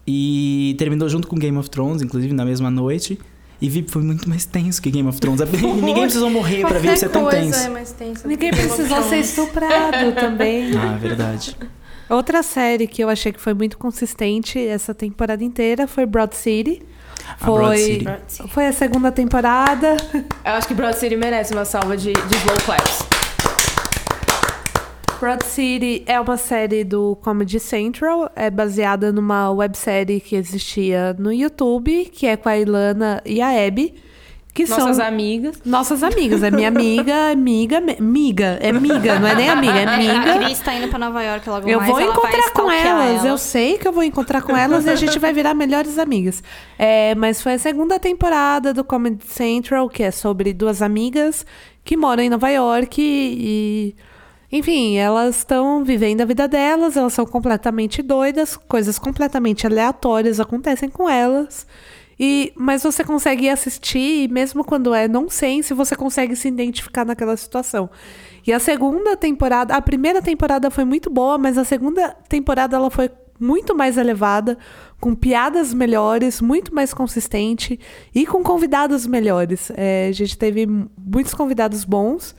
E terminou junto com Game of Thrones, inclusive na mesma noite. E VIP foi muito mais tenso que Game of Thrones. [laughs] Ninguém precisou morrer pra VIP ser tão tenso. mais tensa. Ninguém precisou ser estuprado [laughs] também. Ah, verdade. Outra série que eu achei que foi muito consistente essa temporada inteira foi Broad City. A Broad Foi, City. foi a segunda temporada. Eu acho que Broad City merece uma salva de, de slow claps. Broad City é uma série do Comedy Central, é baseada numa websérie que existia no YouTube, que é com a Ilana e a Abby, que Nossas são amigas. nossas amigas. É minha amiga, é amiga, me- miga, é miga, não é nem amiga, é A miga. Cris tá indo pra Nova York logo Eu mais. vou ela vai encontrar com elas, ela. eu sei que eu vou encontrar com elas e a gente vai virar melhores amigas. É, mas foi a segunda temporada do Comedy Central, que é sobre duas amigas que moram em Nova York e. Enfim, elas estão vivendo a vida delas, elas são completamente doidas, coisas completamente aleatórias acontecem com elas. E, mas você consegue assistir, e mesmo quando é nonsense, você consegue se identificar naquela situação. E a segunda temporada, a primeira temporada foi muito boa, mas a segunda temporada ela foi muito mais elevada, com piadas melhores, muito mais consistente e com convidados melhores. É, a gente teve muitos convidados bons.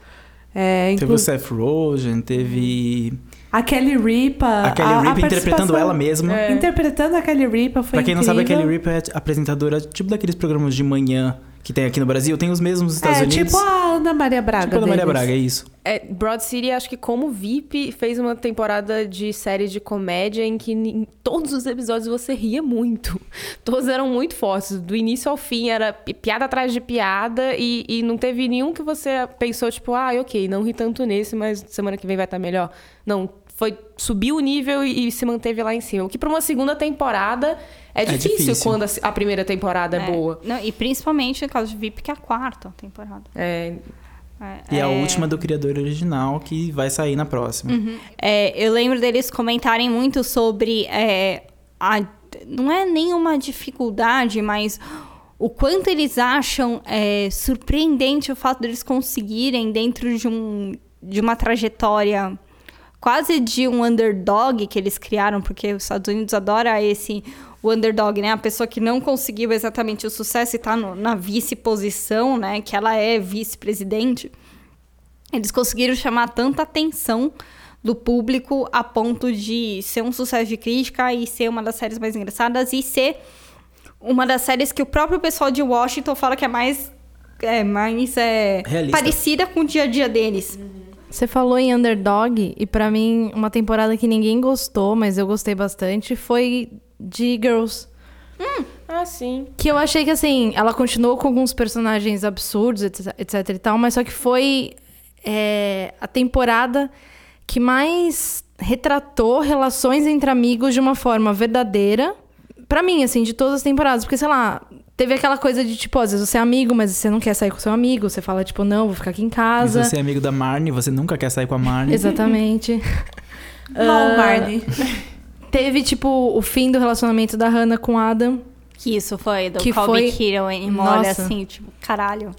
É, Teve inclu- o Seth Rogen, teve a Kelly Ripa. a Kelly Ripa interpretando participação- ela mesma. É. Interpretando a Kelly Ripa foi Pra quem não sabe, a incrível. Kelly Ripa é apresentadora tipo daqueles programas de manhã que tem aqui no Brasil. Tem os mesmos nos Estados é, Unidos. tipo a Ana Maria Braga. Tipo a Ana Maria deles. Braga, é isso. É, Broad City, acho que como VIP, fez uma temporada de série de comédia em que em todos os episódios você ria muito. [laughs] Todos eram muito fortes. Do início ao fim era pi- piada atrás de piada e, e não teve nenhum que você pensou, tipo, ah, ok, não ri tanto nesse, mas semana que vem vai estar melhor. Não, foi subiu o nível e, e se manteve lá em cima. O que pra uma segunda temporada é, difícil, difícil. quando a, a primeira temporada é, É, boa. não, e principalmente no caso de VIP, que é a quarta temporada. É, É, E a é- última do criador original que vai sair na próxima. É, eu lembro deles comentarem muito sobre. é, a, não é nenhuma dificuldade, mas o quanto eles acham é, surpreendente o fato deles conseguirem, dentro de, um, de uma trajetória quase de um underdog que eles criaram, porque os Estados Unidos adora esse o underdog, né? A pessoa que não conseguiu exatamente o sucesso e tá no- na vice-posição, né? Que ela é vice-presidente. Eles conseguiram chamar tanta atenção do público a ponto de ser um sucesso de crítica e ser uma das séries mais engraçadas e ser uma das séries que o próprio pessoal de Washington fala que é mais é mais é, Realista. parecida com o dia a dia deles. Você falou em Underdog, e pra mim, uma temporada que ninguém gostou, mas eu gostei bastante, foi de Girls. ah, sim. Que eu achei que, assim, ela continuou com alguns personagens absurdos, etc, etc e tal, mas só que foi é, a temporada que mais retratou relações entre amigos de uma forma verdadeira. Pra mim, assim, de todas as temporadas. Porque, sei lá, teve aquela coisa de, tipo, às vezes você é amigo, mas você não quer sair com seu amigo. Você fala, tipo, não, vou ficar aqui em casa. se você é amigo da Marnie, você nunca quer sair com a Marnie. [laughs] Exatamente. [laughs] Não, Marnie. [laughs] Teve, tipo, o fim do relacionamento da Hannah com o Adam. Que isso foi do Que Colby foi- hein? Olha Nossa. assim, tipo, caralho.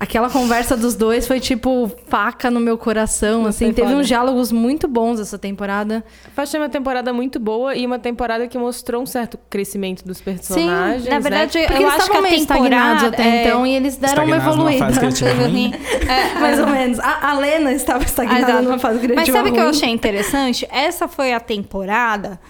Aquela conversa dos dois foi tipo faca no meu coração, assim. foi Teve foda. uns diálogos muito bons essa temporada. Eu achei uma temporada muito boa e uma temporada que mostrou um certo crescimento dos personagens. Sim, na verdade, né? porque eu eles acho que estavam a meio estagnados temporada, até é, então e eles deram uma evoluída. fase criativa ruim. [laughs] É, mais ou menos. A, a Lena estava estagnada Exato. numa fase criativa Mas sabe o que eu achei interessante? Essa foi a temporada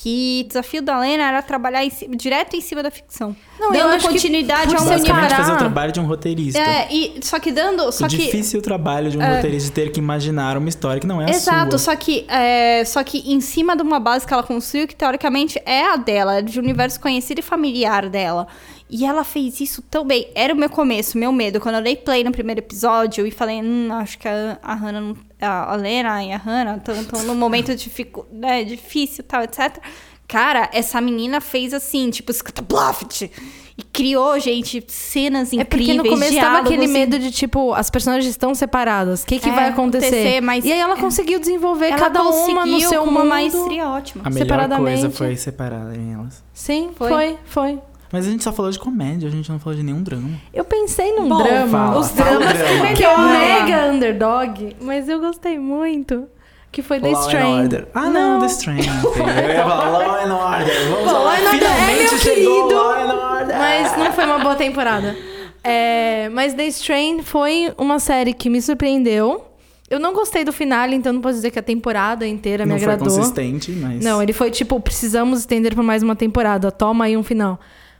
que o desafio da Lena era trabalhar em ci- direto em cima da ficção. Não, dando que continuidade por ao parar. fazer o trabalho de um roteirista. É, e, só que dando. Só o que, difícil trabalho de um roteirista de ter que imaginar uma história que não é a Exato, sua. só que, é, só que em cima de uma base que ela construiu, que teoricamente é a dela, é de um universo conhecido e familiar dela. E ela fez isso tão bem. Era o meu começo, meu medo. Quando eu dei play no primeiro episódio e falei, hum, acho que a, a Hannah, não- a, Lena e a Hannah estão num momento [laughs] dificu, né, difícil tal, etc. Cara, essa menina fez assim, tipo, escuta Bluffit. E criou, gente, cenas É porque incríveis. no começo tava aquele e- medo de, tipo, as personagens estão separadas. O que, que É, vai acontecer? acontecer, mas- E aí ela conseguiu desenvolver Ela cada uma no conseguiu seu com uma mundo. maestria ótima. A melhor coisa foi separar elas. Sim, Foi. foi, foi. Mas a gente só falou de comédia, a gente não falou de nenhum drama. Eu pensei num Bom, drama. fala, os fala dramas drama. que é o mega underdog, mas eu gostei muito. Que foi The Law Strain. Order. Ah, não, The Strain. [laughs] Eu ia falar Law and Order. Vamos Law lá. and Order é meu querido. Law and Order. Mas não foi uma boa temporada. É, mas The Strain foi uma série que me surpreendeu. Eu não gostei do final, então não posso dizer que a temporada inteira me não foi agradou. consistente, mas... Não, ele foi tipo, precisamos estender por mais uma temporada, toma aí um final.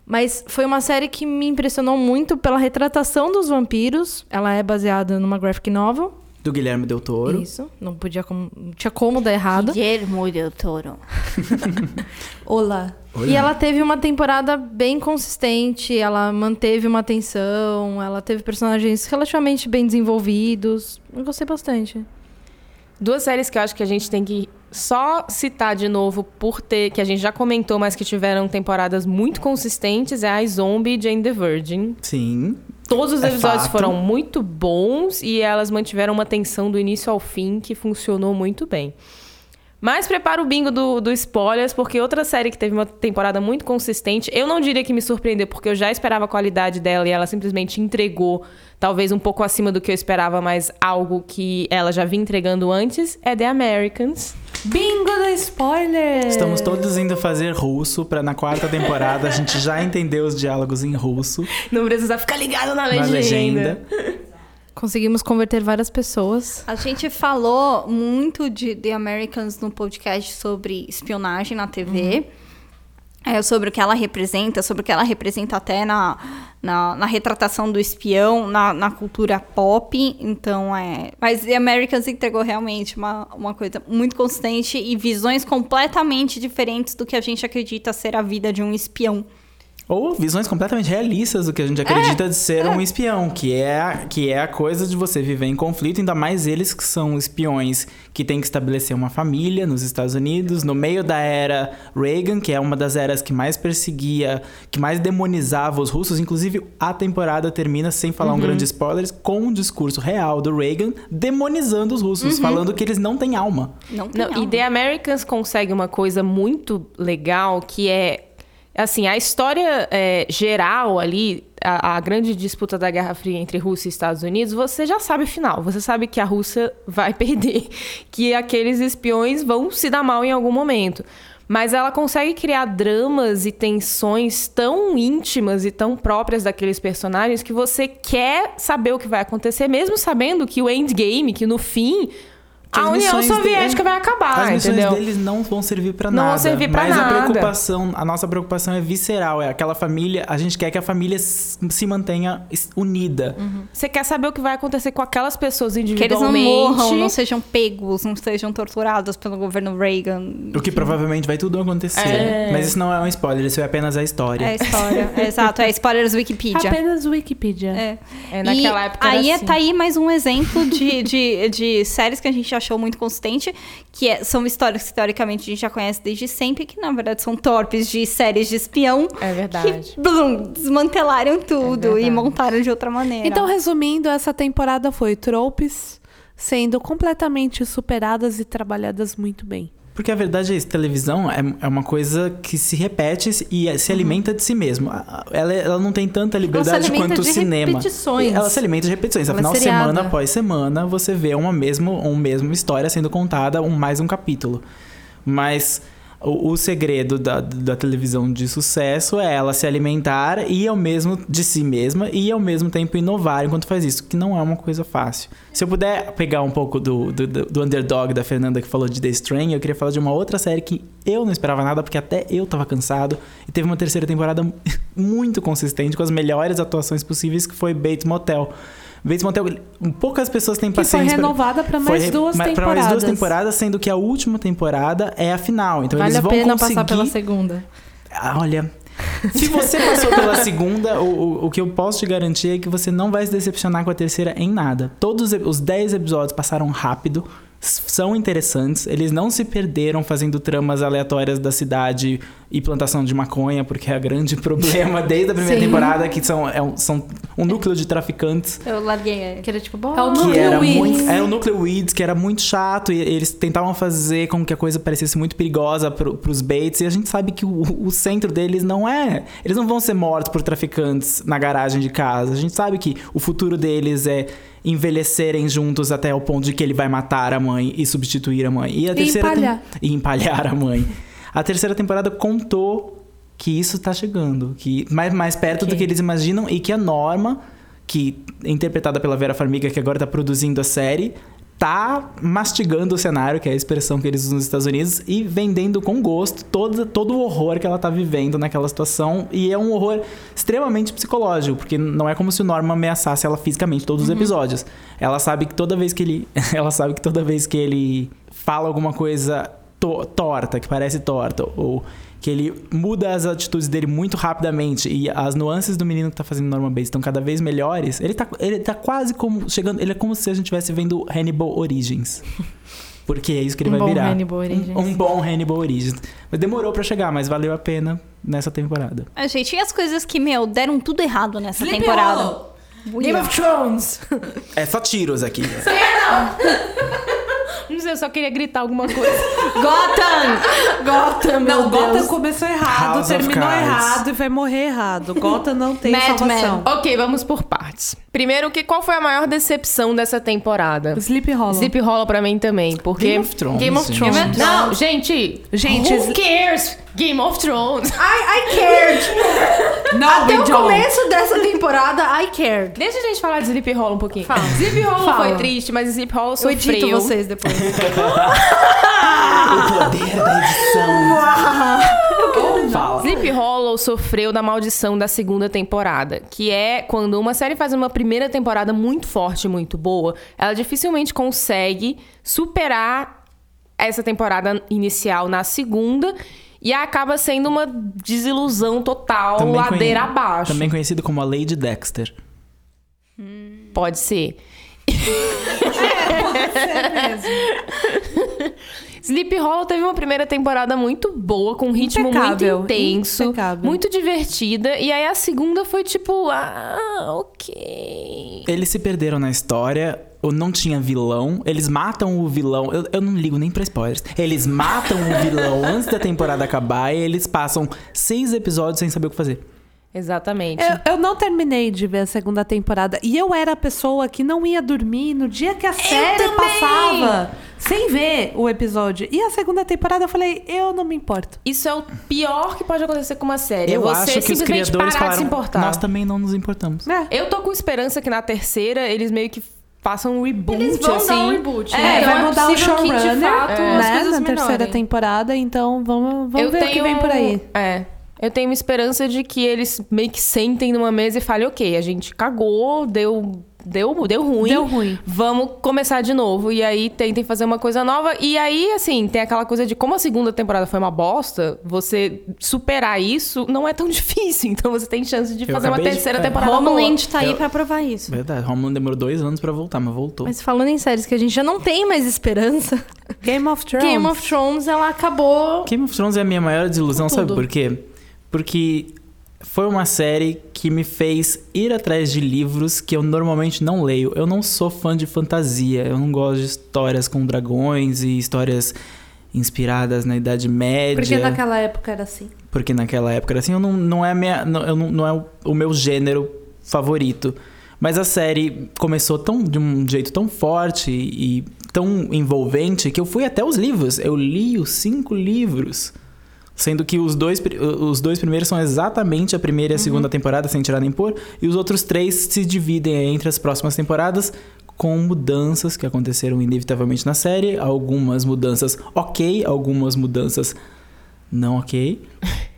Mas foi uma série que me impressionou muito pela retratação dos vampiros. Ela é baseada numa graphic novel. Do Guilherme Del Toro. Isso, não podia como, não tinha como dar errado. Guillermo del Toro. [laughs] Olá. Olha. E ela teve uma temporada bem consistente, ela manteve uma atenção, ela teve personagens relativamente bem desenvolvidos. Eu gostei bastante. Duas séries que eu acho que a gente tem que só citar de novo por ter, que a gente já comentou, mas que tiveram temporadas muito consistentes, é a Zombie e Jane the Virgin. Sim. Todos os É episódios fato. foram muito bons e elas mantiveram uma tensão do início ao fim que funcionou muito bem. Mas prepara o bingo do, do spoilers, porque outra série que teve uma temporada muito consistente, eu não diria que me surpreendeu, porque eu já esperava a qualidade dela e ela simplesmente entregou, talvez um pouco acima do que eu esperava, mas algo que ela já vinha entregando antes, é The Americans. Bingo da spoiler! Estamos todos indo fazer russo pra na quarta temporada a gente já entender os diálogos em russo Não precisa ficar ligado na na legenda. legenda. Conseguimos converter várias pessoas. A gente falou muito de The Americans no podcast sobre espionagem na TV. É, sobre o que ela representa, sobre o que ela representa até na, na, na retratação do espião, na, na cultura pop. Então, é. Mas The Americans entregou realmente uma, uma coisa muito consistente e visões completamente diferentes do que a gente acredita ser a vida de um espião. Ou visões completamente realistas do que a gente acredita de ser um espião, que é, a- que é a coisa de você viver em conflito, ainda mais eles que são espiões que têm que estabelecer uma família nos Estados Unidos, no meio da era Reagan, que é uma das eras que mais perseguia, que mais demonizava os russos. Inclusive, a temporada termina, sem falar um grande spoilers, com um discurso real do Reagan demonizando os russos, falando que eles não têm alma. Não tem Não, e alma. The Americans consegue uma coisa muito legal que é assim a história é, geral ali a, a grande disputa da Guerra Fria entre Rússia e Estados Unidos você já sabe o final. Você sabe que a Rússia vai [laughs] perder que aqueles espiões vão se dar mal em algum momento. Mas ela consegue criar dramas e tensões tão íntimas e tão próprias daqueles personagens que você quer saber o que vai acontecer mesmo sabendo que o endgame que no fim a União de- Soviética vai acabar, As missões entendeu? deles não vão servir pra Não vão nada. servir pra mas nada. a preocupação, a nossa preocupação é visceral, é aquela família, a gente quer que a família se mantenha unida. Você quer saber o que vai acontecer com aquelas pessoas Que eles individualmente. não morram, não sejam pegos, não sejam torturados pelo governo Reagan. O que provavelmente vai tudo acontecer. É. Mas isso não é um spoiler, isso é apenas a história. É a história. [laughs] exato, é spoilers Wikipedia. Apenas Wikipedia. É. É, naquela e época aí era assim. tá aí mais um exemplo de, de, de séries que a gente achou muito consistente, que é- são histórias que teoricamente a gente já conhece desde sempre, que na verdade são torpes de séries de espião. É verdade. Que blum, desmantelaram tudo verdade. e montaram de outra maneira. Então, resumindo, essa temporada foi tropes sendo completamente superadas e trabalhadas muito bem. Porque a verdade é isso, televisão é, é uma coisa que se repete e se alimenta de si mesmo. Ela, ela não tem tanta liberdade quanto o cinema. repetições. Ela se alimenta de repetições. Ela é Afinal, seriada. semana após semana, você vê uma mesmo, uma mesma história sendo contada, um, mais um capítulo. Mas o, o segredo da, da televisão de sucesso é ela se alimentar e ao mesmo de si mesma e ao mesmo tempo inovar enquanto faz isso, que não é uma coisa fácil. Se eu puder pegar um pouco do, do, do- do underdog da Fernanda que falou de The Strain, eu queria falar de uma outra série que eu não esperava nada, porque até eu tava cansado. E teve uma terceira temporada [laughs] muito consistente, com as melhores atuações possíveis, que foi Bates Motel. Bates Motel, poucas pessoas têm Que foi paciência. renovada pra foi mais duas temporadas. mais duas temporadas, sendo que a última temporada é a final. Então vale eles a vão pena conseguir... passar pela segunda. Ah, olha, se você passou pela segunda, o, o, o que eu posso te garantir é que você não vai se decepcionar com a terceira em nada. Todos os ep- os 10 episódios passaram rápido, são interessantes, eles não se perderam fazendo tramas aleatórias da cidade e plantação de maconha, porque é o grande [laughs] problema desde a primeira Sim. temporada, que são, é um, são um núcleo de traficantes Eu larguei. Que era tipo, bom. É o que núcleo era Weeds. muito era o núcleo Weeds que era muito chato e eles tentavam fazer com que a coisa parecesse muito perigosa pro, pros Bates e a gente sabe que o, o centro deles não é eles não vão ser mortos por traficantes na garagem de casa a gente sabe que o futuro deles é envelhecerem juntos até o ponto de que ele vai matar a mãe e substituir a mãe. E a E terceira tem- empalhar. e empalhar a mãe. A terceira temporada contou que isso tá chegando, que mais, mais perto do que eles imaginam e que a Norma, que interpretada pela Vera Farmiga, que agora tá produzindo a série, tá mastigando o cenário, que é a expressão que eles usam nos Estados Unidos, e vendendo com gosto todo, todo o horror que ela tá vivendo naquela situação. E é um horror extremamente psicológico, porque não é como se o Norma ameaçasse ela fisicamente todos os episódios. Ela sabe que toda vez que ele. [laughs] ela sabe que toda vez que ele fala alguma coisa to- torta, que parece torta, ou que ele muda as atitudes dele muito rapidamente e as nuances do menino que tá fazendo Norman Bates estão cada vez melhores, ele tá, ele tá quase como chegando, ele é como se a gente estivesse vendo Hannibal Origins. [laughs] Porque é isso que ele Um vai bom virar. Hannibal Origins. Um, um bom Hannibal Origins. Mas demorou pra chegar, mas valeu a pena nessa temporada. A gente, e as coisas que, meu, deram tudo errado nessa temporada? Game of Thrones. É só tiros aqui. Não [laughs] sei, eu só queria gritar alguma coisa. [laughs] Gotham! Gotham, meu Não, Deus. Gotham começou errado, House terminou errado e vai morrer errado. Gotham não tem Mad salvação. ok, vamos por partes. Primeiro, que, qual foi a maior decepção dessa temporada? Sleep Hollow. Sleep Hollow pra mim também, porque... Game of Thrones, Game of. Thrones. Game of Não, gente... Gente, Who cares? Game of Thrones. [laughs] I, I cared. [laughs] Não, Até o don't. começo dessa temporada, I cared. Deixa a gente falar de Sleep Hollow um pouquinho. Fala. Sleep Hollow Fala. foi triste, mas Sleep Hollow Eu sofreu. edito vocês depois. [laughs] o poder da edição. Fala. Sleep Hollow sofreu da maldição da segunda temporada, que é quando uma série faz uma primeira temporada muito forte, muito boa, ela dificilmente consegue superar essa temporada inicial na segunda e acaba sendo uma desilusão total, Também ladeira conhe- abaixo. Também conhecido como a Lady Dexter. Pode ser. [laughs] Sleep Hollow teve uma primeira temporada muito boa, com um ritmo Impecável, muito intenso, impecável. muito divertida. E aí a segunda foi tipo, ah, ok. Eles se perderam na história, ou não tinha vilão. Eles matam o vilão. Eu, eu não ligo nem pra spoilers. Eles matam o vilão [laughs] antes da temporada acabar e eles passam seis episódios sem saber o que fazer. Exatamente. Eu, eu não terminei de ver a segunda temporada. E eu era a pessoa que não ia dormir no dia que a série passava. Sem ver o episódio. E a segunda temporada eu falei, eu não me importo. Isso é o pior que pode acontecer com uma série. Eu é você acho que os simplesmente criadores parar de se falaram, importar. nós também não nos importamos. É. Eu tô com esperança que na terceira eles meio que façam um reboot, Eles vão assim. dar um reboot. É, né? vai Então mudar o possível que, de showrunner, fato, as né? Na terceira temporada, então vamos, vamos eu ver tenho, o que vem por aí. É. Eu tenho uma esperança de que eles meio que sentem numa mesa e falem, ok, a gente cagou, deu, deu, deu ruim. Deu ruim. Vamos começar de novo. E aí tentem fazer uma coisa nova. E aí, assim, tem aquela coisa de como a segunda temporada foi uma bosta, você superar isso não é tão [laughs] difícil. Então você tem chance de Eu fazer uma acabei de- terceira é. temporada boa. Homeland tá aí Eu- pra provar isso. Verdade, Homeland demorou dois anos pra voltar, mas voltou. Mas falando em séries que a gente já não tem mais esperança, [laughs] [laughs] Game of Thrones. Game of Thrones, ela acabou... Game of Thrones é a minha maior desilusão, sabe por quê? Porque foi uma série que me fez ir atrás de livros que eu normalmente não leio. Eu não sou fã de fantasia, eu não gosto de histórias com dragões e histórias inspiradas na Idade Média. Porque naquela época era assim. Porque naquela época era assim, eu não, não é, minha, não, eu não, não é o, meu gênero favorito. Mas a série começou tão, de um jeito tão forte e, e tão envolvente que eu fui até os livros. Eu li os cinco livros. Sendo que os dois, os dois primeiros são exatamente a primeira e a segunda temporada, sem tirar nem pôr. E os outros três se dividem entre as próximas temporadas, com mudanças que aconteceram inevitavelmente na série. Algumas mudanças ok, algumas mudanças não ok. [laughs]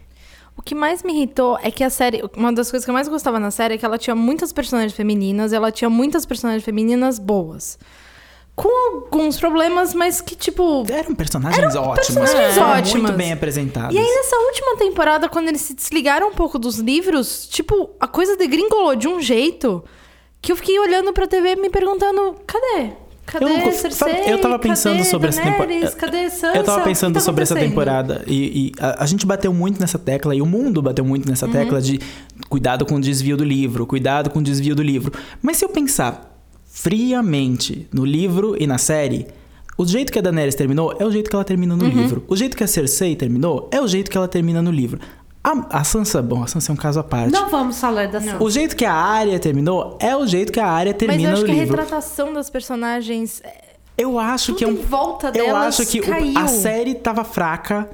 O que mais me irritou é que a série. Uma das coisas que eu mais gostava na série é que ela tinha muitas personagens femininas, ela tinha muitas personagens femininas boas. Com alguns problemas, mas que, tipo. Eram personagens ótimos. personagens foram ótimas. Muito bem apresentados. E aí, nessa última temporada, quando eles se desligaram um pouco dos livros, tipo, a coisa degringolou de um jeito que eu fiquei olhando pra TV me perguntando: cadê? Cadê Eu não Cersei? eu tava pensando Cadê sobre essa Daenerys? temporada. Cadê Sansa? Eu tava pensando tá sobre essa temporada. E, e a, a gente bateu muito nessa tecla, e o mundo bateu muito nessa Uhum. tecla de cuidado com o desvio do livro, cuidado com o desvio do livro. Mas se eu pensar friamente no livro e na série. O jeito que a Daenerys terminou é o jeito que ela termina Uhum. no livro. O jeito que a Cersei terminou é o jeito que ela termina no livro. A, a Sansa, bom, a Sansa é um caso à parte. Não vamos falar da Sansa. O jeito que a Arya terminou é o jeito que a Arya Mas eu termina acho no que a livro. retratação das personagens. é, Eu acho Tudo que é um em volta Eu delas acho que o- caiu. a série tava fraca,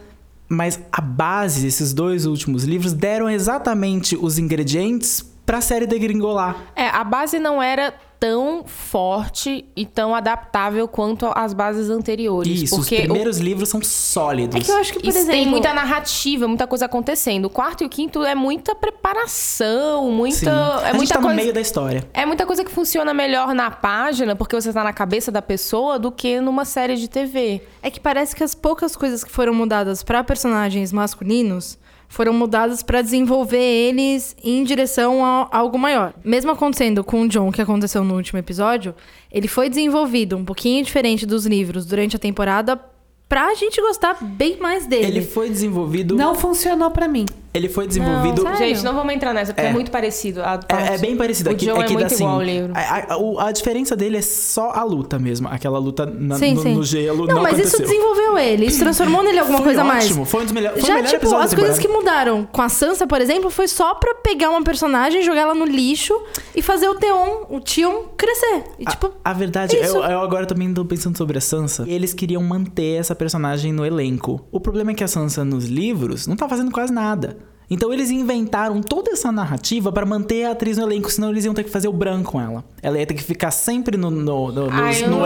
mas a base desses dois últimos livros deram exatamente os ingredientes pra série degringolar. É, a base não era tão forte e tão adaptável quanto as bases anteriores. Isso, porque os o- primeiros livros são sólidos. É que eu acho que, por Isso exemplo... tem muita narrativa, muita coisa acontecendo. O quarto e o quinto é muita preparação, muita... Sim. É a gente muita tá coisa... no meio da história. É muita coisa que funciona melhor na página, porque você tá na cabeça da pessoa, do que numa série de TV. É que parece que as poucas coisas que foram mudadas pra personagens masculinos foram mudadas pra desenvolver eles em direção a algo maior. Mesmo acontecendo com o John, que aconteceu no último episódio, ele foi desenvolvido um pouquinho diferente dos livros durante a temporada pra gente gostar bem mais dele. Ele foi desenvolvido. Não funcionou pra mim. Ele foi desenvolvido. Não, gente, não vamos entrar nessa, porque é, É. muito parecido. A É, é bem parecido. O aqui, John é é muito assim, igual ao livro. A, a- a diferença dele é só a luta mesmo. Aquela luta na- Sim, no, sim. no gelo. Não, Não, mas isso aconteceu. desenvolveu ele. Isso transformou nele alguma Foi coisa a mais. ótimo, Foi um dos melhores. Já, melhor tipo, as coisas que mudaram com a Sansa, por exemplo, foi só pra pegar uma personagem, jogar ela no lixo e fazer o Theon, o Tion, crescer. E, tipo, A verdade, isso. eu, eu agora também tô pensando sobre a Sansa. E eles queriam manter essa personagem no elenco. O problema é que a Sansa nos livros não tá fazendo quase nada. Então eles inventaram toda essa narrativa pra manter a atriz no elenco, senão eles iam ter que fazer o branco com ela. Ela ia ter que ficar sempre no, no, no, Ai, no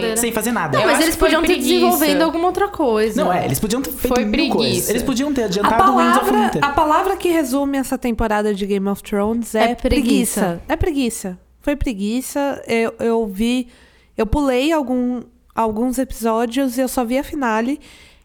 sei. sem fazer nada. não, Eu mas eles podiam ter desenvolvendo alguma outra coisa. Não, é, eles podiam ter feito Foi mil preguiça. coisas. Eles podiam ter A adiantado o Winds of palavra, Winter. a palavra que resume essa temporada de Game of Thrones é, É preguiça. preguiça. É preguiça. Foi preguiça. Eu, eu vi. Eu pulei algum, alguns episódios e eu só vi a finale.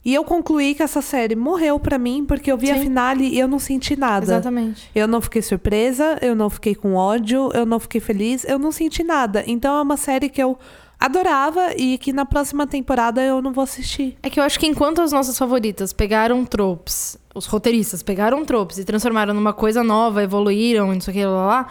E eu concluí que essa série morreu pra mim, porque eu vi a Sim. finale e eu não senti nada. Exatamente. Eu não fiquei surpresa, eu não fiquei com ódio, eu não fiquei feliz, eu não senti nada. Então é uma série que eu adorava e que na próxima temporada eu não vou assistir. É que eu acho que enquanto as nossas favoritas pegaram tropes, os roteiristas pegaram tropes e transformaram numa coisa nova, evoluíram, não sei o que, lá, lá,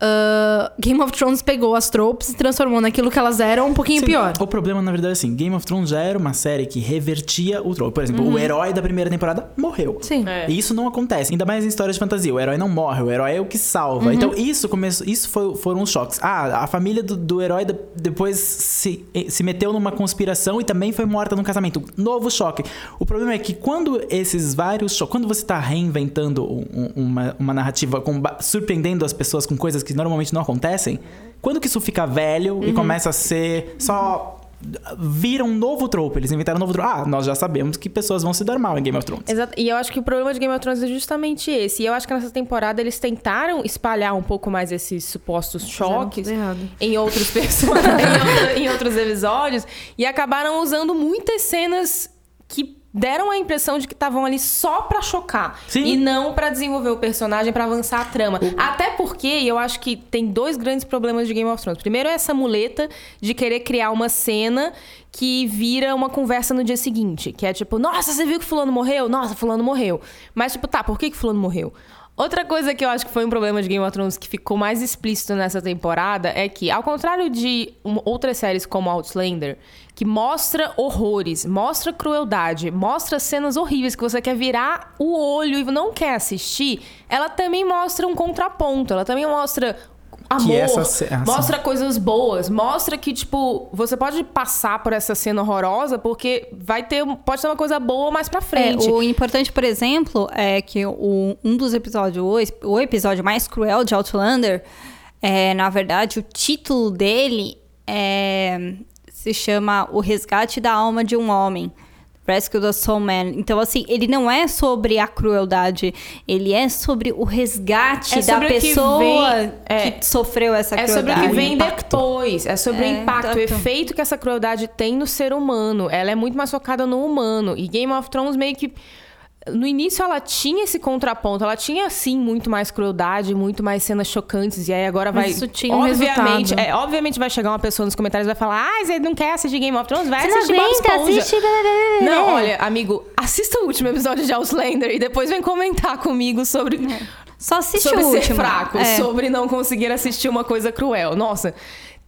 ah, Game of Thrones pegou as tropes e transformou naquilo que elas eram um pouquinho Sim, pior. O problema, na verdade, é assim: Game of Thrones já era uma série que revertia o trope. Por exemplo, o herói da primeira temporada morreu. Uhum. Sim. É. E isso não acontece. Ainda mais em histórias de fantasia. O herói não morre, o herói é o que salva. Então, isso começou. Isso foi, foram os choques. Ah, a família do, do herói de- depois se, se meteu numa conspiração e também foi morta num casamento. Novo choque. O problema é que quando esses vários choques. Quando você tá reinventando um- um- uma, uma narrativa, com surpreendendo as pessoas com coisas que normalmente não acontecem, quando que isso fica velho e começa a ser só. Vira um novo trope. Eles inventaram um novo trope. Ah, nós já sabemos que pessoas vão se dar mal em Game of Thrones. Exato. E eu acho que o problema de Game of Thrones é justamente esse. E eu acho que nessa temporada eles tentaram espalhar um pouco mais esses supostos choques em outros [laughs] personagens, em, outro- em outros episódios e acabaram usando muitas cenas que deram a impressão de que estavam ali só pra chocar Sim. e não pra desenvolver o personagem, pra avançar a trama. Até porque eu acho que tem dois grandes problemas de Game of Thrones. Primeiro é essa muleta de querer criar uma cena que vira uma conversa no dia seguinte, que é tipo, nossa, você viu que fulano morreu? Nossa, fulano morreu. Mas tipo, tá, por que que fulano morreu? Outra coisa que eu acho que foi um problema de Game of Thrones que ficou mais explícito nessa temporada é que, ao contrário de outras séries como Outlander, que mostra horrores, mostra crueldade, mostra cenas horríveis que você quer virar o olho e não quer assistir, ela também mostra um contraponto, ela também mostra amor, essa sim. mostra coisas boas, mostra que, tipo, você pode passar por essa cena horrorosa porque vai ter, pode ter uma coisa boa mais pra É, frente. o importante, por exemplo, é que o, um dos episódios, o, o episódio mais cruel de Outlander, é, na verdade, o título dele é, se chama O Resgate da Alma de um Homem. Rescue the Soul Man. Então, assim, ele não é sobre a crueldade, ele é sobre o resgate É da sobre que pessoa vem- é. que sofreu essa É sobre o crueldade. que vem depois. É sobre É, o impacto, o efeito que essa crueldade tem no ser humano. Ela é muito mais focada no humano. E Game of Thrones meio que. No início ela tinha esse contraponto, ela tinha sim muito mais crueldade, muito mais cenas chocantes, e aí agora vai. isso tinha um obviamente, resultado. é, obviamente vai chegar uma pessoa nos comentários e vai falar: Ah, você não quer assistir Game of Thrones? Vai Você não assistir Bob aguenta, Esponja. assiste... É. Não, olha, amigo, assista o último episódio de Outlander e depois vem comentar comigo sobre Só assiste sobre o ser último. fraco, É. sobre não conseguir assistir uma coisa cruel. Nossa,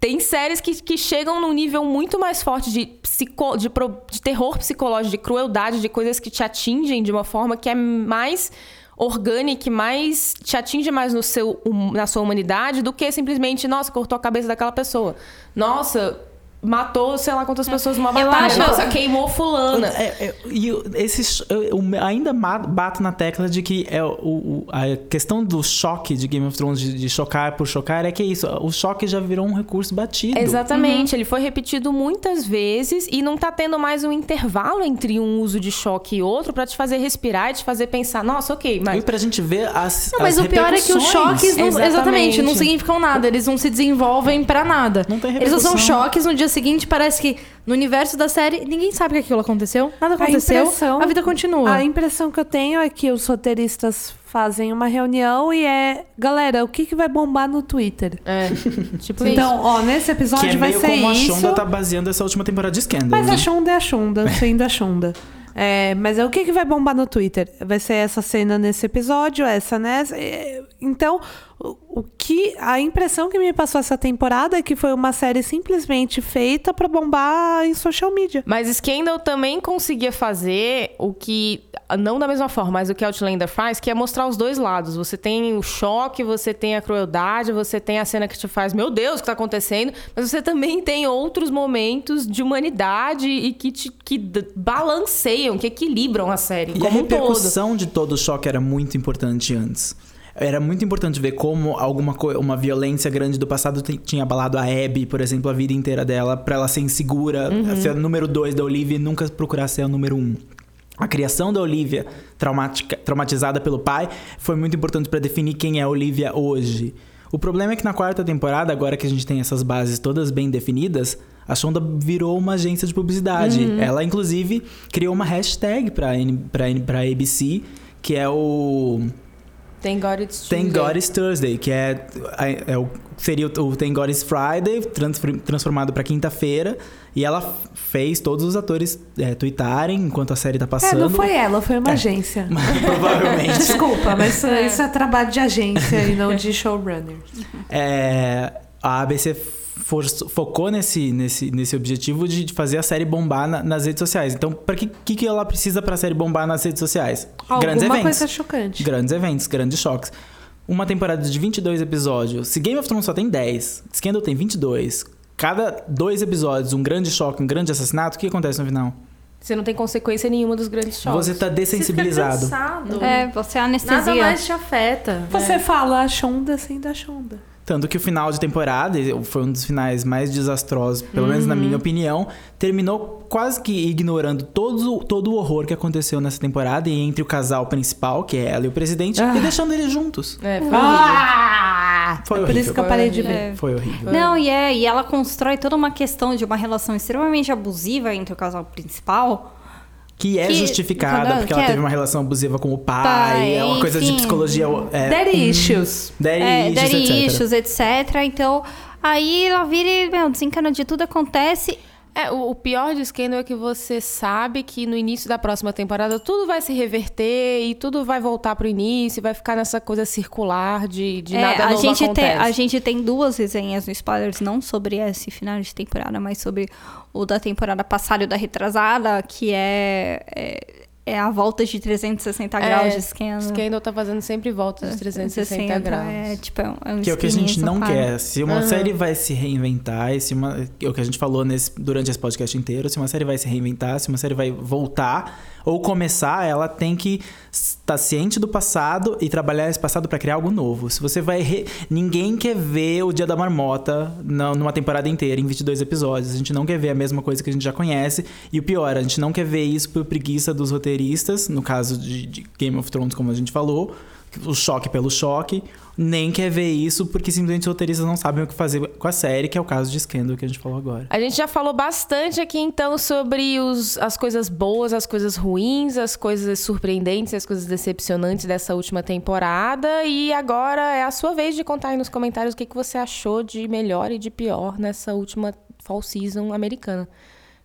tem séries que, que chegam num nível muito mais forte de, psico, de, pro- de terror psicológico, de crueldade, de coisas que te atingem de uma forma que é mais orgânica, e mais te atinge mais no seu, na sua humanidade do que simplesmente, nossa, cortou a cabeça daquela pessoa. Nossa, matou sei lá quantas pessoas numa Eu batalha. acho- Nossa, queimou fulana. É, é, e eu- esse, eu, eu ainda bato na tecla de que é o, o- a questão do choque de Game of Thrones, de, de chocar por chocar, é que é isso. O choque já virou um recurso batido. Exatamente, ele foi repetido muitas vezes e não tá tendo mais um intervalo entre um uso de choque e outro pra te fazer respirar e te fazer pensar, nossa, ok, E mas pra gente ver as. Não, mas as o pior é que os choques não, Exatamente. exatamente. não significam nada, eles não se desenvolvem pra nada. Não tem eles só são repercussão. choques, no dia seguinte parece que no universo da série ninguém sabe que aquilo aconteceu, nada aconteceu, impressão- a vida continua. A impressão que eu tenho é que os roteiristas fazem uma reunião e é, galera, o que, que vai bombar no Twitter? é, [laughs] tipo isso. Então, ó, nesse Que episódio é vai meio ser como a isso. Shonda tá baseando essa última temporada de Scandal. Mas né? a Shonda é a Shonda, [laughs] sendo a Shonda. É, mas é o que, que vai bombar no Twitter? Vai ser essa cena nesse episódio, essa nessa. É, Então, o, que. A impressão que me passou essa temporada é que foi uma série simplesmente feita pra bombar em social media. Mas Scandal também conseguia fazer o que, não da mesma forma, mas o que Outlander faz, que é mostrar os dois lados. Você tem o choque, você tem a crueldade, você tem a cena que te faz, meu Deus, o que tá acontecendo? Mas você também tem outros momentos de humanidade e que te que balanceiam, que equilibram a série E a como um todo. repercussão de todo o choque era muito importante antes. Era muito importante ver como alguma uma violência grande do passado tinha abalado a Abby, por exemplo, a vida inteira dela, pra ela ser insegura, Uhum. ser a número dois da Olivia e nunca procurar ser a número um. A criação da Olivia, traumática- traumatizada pelo pai, foi muito importante pra definir quem é a Olivia hoje. O problema é que na quarta temporada, agora que a gente tem essas bases todas bem definidas, a Shonda virou uma agência de publicidade. Uhum. Ela, inclusive, criou uma hashtag pra, N- pra ABC, que é o Thank God It's Thank Tuesday. God It's Thursday, que é, é o, seria o, Thank God It's Friday, transfor- transformado pra quinta-feira. E ela fez todos os atores é, tweetarem enquanto a série tá É, passando. não foi ela, foi uma É. agência. [laughs] Provavelmente. [laughs] Desculpa, mas isso é trabalho de agência e não de showrunner. É, a ABC for- focou nesse, nesse, nesse objetivo de fazer a série bombar na- nas redes sociais. Então, para que, que, que ela precisa pra série bombar nas redes sociais? Grandes Alguma eventos. coisa chocante. Grandes eventos, grandes choques. Uma temporada de 22 episódios. Se Game of Thrones só tem 10, Scandal tem 22. Cada dois episódios, um grande choque, um grande assassinato, o que acontece no final? Você não tem consequência nenhuma dos grandes choques. Você tá dessensibilizado. Você. É, você anestesia. Nada mais te afeta. Você fala a Shonda sem da Shonda. Tanto que o final de temporada foi um dos finais mais desastrosos, pelo menos na Uhum. minha opinião, terminou quase que ignorando todo, todo o horror que aconteceu nessa temporada e entre o casal principal, que é ela e o presidente, Ah. e deixando eles juntos. É, foi Ah! Foi É por isso que eu parei de ver. É. Foi horrível. Não, e é, e ela constrói toda uma questão de uma relação extremamente abusiva entre o casal principal. Que é Que- justificada, entendeu? porque Que ela é- teve uma relação abusiva com o pai, Pai, é uma coisa de enfim. psicologia. É, Daddy issues. daddy é, issues, etc. issues, etc. Então, aí ela vira e, meu, desencana de tudo, acontece. É, o, o pior de Scandal é que você sabe que no início da próxima temporada tudo vai se reverter e tudo vai voltar pro início, vai ficar nessa coisa circular de, de É, nada a gente acontece. tem A gente tem duas resenhas no Spoilers, não sobre esse final de temporada, mas sobre o da temporada passada e o da retrasada, que é, é, é a volta de 360 graus de Scandal. Scandal tá fazendo sempre voltas de 360 graus. É, tipo, é um, é Que é o que a gente não quer. Se uma série vai se reinventar, se uma, é o que a gente falou nesse, durante esse podcast inteiro, se uma série vai se reinventar, se uma série vai voltar ou começar, ela tem que estar ciente do passado e trabalhar esse passado para criar algo novo. Se você vai. re- Ninguém quer ver o Dia da Marmota na- numa temporada inteira, em 22 episódios. A gente não quer ver a mesma coisa que a gente já conhece. E o pior, a gente não quer ver isso por preguiça dos roteiristas, no caso de, de Game of Thrones, como a gente falou o choque pelo choque, nem quer ver isso porque simplesmente os roteiristas não sabem o que fazer com a série, que é o caso de Scandal que a gente falou agora. A gente já falou bastante aqui então sobre os, as coisas boas, as coisas ruins, as coisas surpreendentes, as coisas decepcionantes dessa última temporada. E agora é a sua vez de contar aí nos comentários o que, que você achou de melhor e de pior nessa última fall season americana.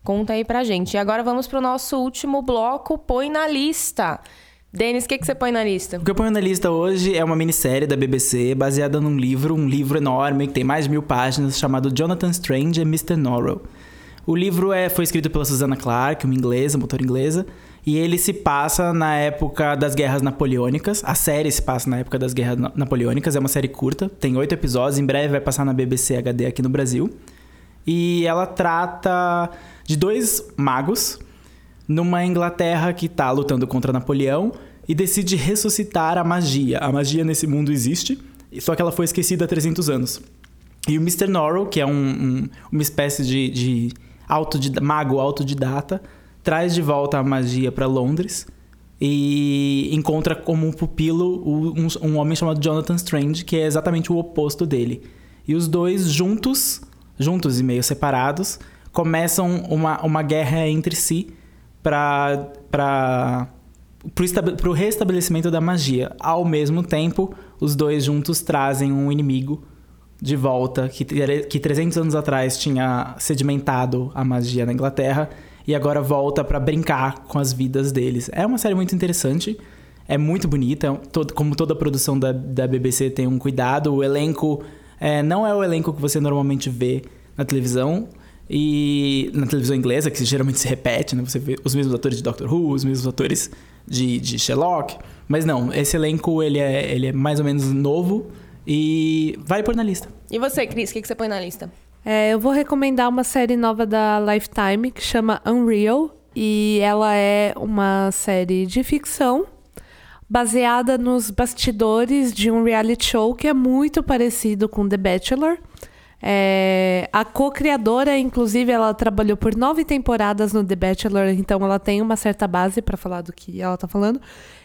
Conta aí pra gente. E agora vamos pro nosso último bloco, Põe na Lista. Denis, o que, que você põe na lista? O que eu ponho na lista hoje é uma minissérie da BBC baseada num livro, um livro enorme que tem mais de mil páginas, chamado Jonathan Strange and Mr. Norrell. O livro é, foi escrito pela Susanna Clarke, uma inglesa, autora inglesa, e ele se passa na época das Guerras Napoleônicas. A série se passa na época das Guerras Na- Napoleônicas, é uma série curta, tem oito episódios, em breve vai passar na BBC HD aqui no Brasil. E ela trata de dois magos numa Inglaterra que tá lutando contra Napoleão e decide ressuscitar a magia. A magia nesse mundo existe, só que ela foi esquecida há 300 anos. E o Mr. Norrell, que é um- um- uma espécie de, de autodida- mago autodidata, traz de volta a magia para Londres e encontra como pupilo um, um homem chamado Jonathan Strange, que é exatamente o oposto dele. E os dois juntos, juntos e meio separados, começam uma, uma guerra entre si para para o restabelecimento da magia. Ao mesmo tempo, os dois juntos trazem um inimigo de volta que, que 300 anos atrás tinha sedimentado a magia na Inglaterra e agora volta para brincar com as vidas deles. É uma série muito interessante, é muito bonita, todo- como toda produção da, da BBC tem um cuidado, o elenco é, não é o elenco que você normalmente vê na televisão e na televisão inglesa, que geralmente se repete, né? Você vê os mesmos atores de Doctor Who, os mesmos atores de, de Sherlock, mas não, esse elenco ele é, ele é mais ou menos novo e vale pôr na lista. E você, Cris, o que, que você põe na lista? É, eu vou recomendar uma série nova da Lifetime que chama Unreal. E ela é uma série de ficção baseada nos bastidores de um reality show que é muito parecido com The Bachelor. É, a co-criadora, inclusive, ela trabalhou por nove temporadas no The Bachelor, então ela tem uma certa base para falar do que ela tá falando.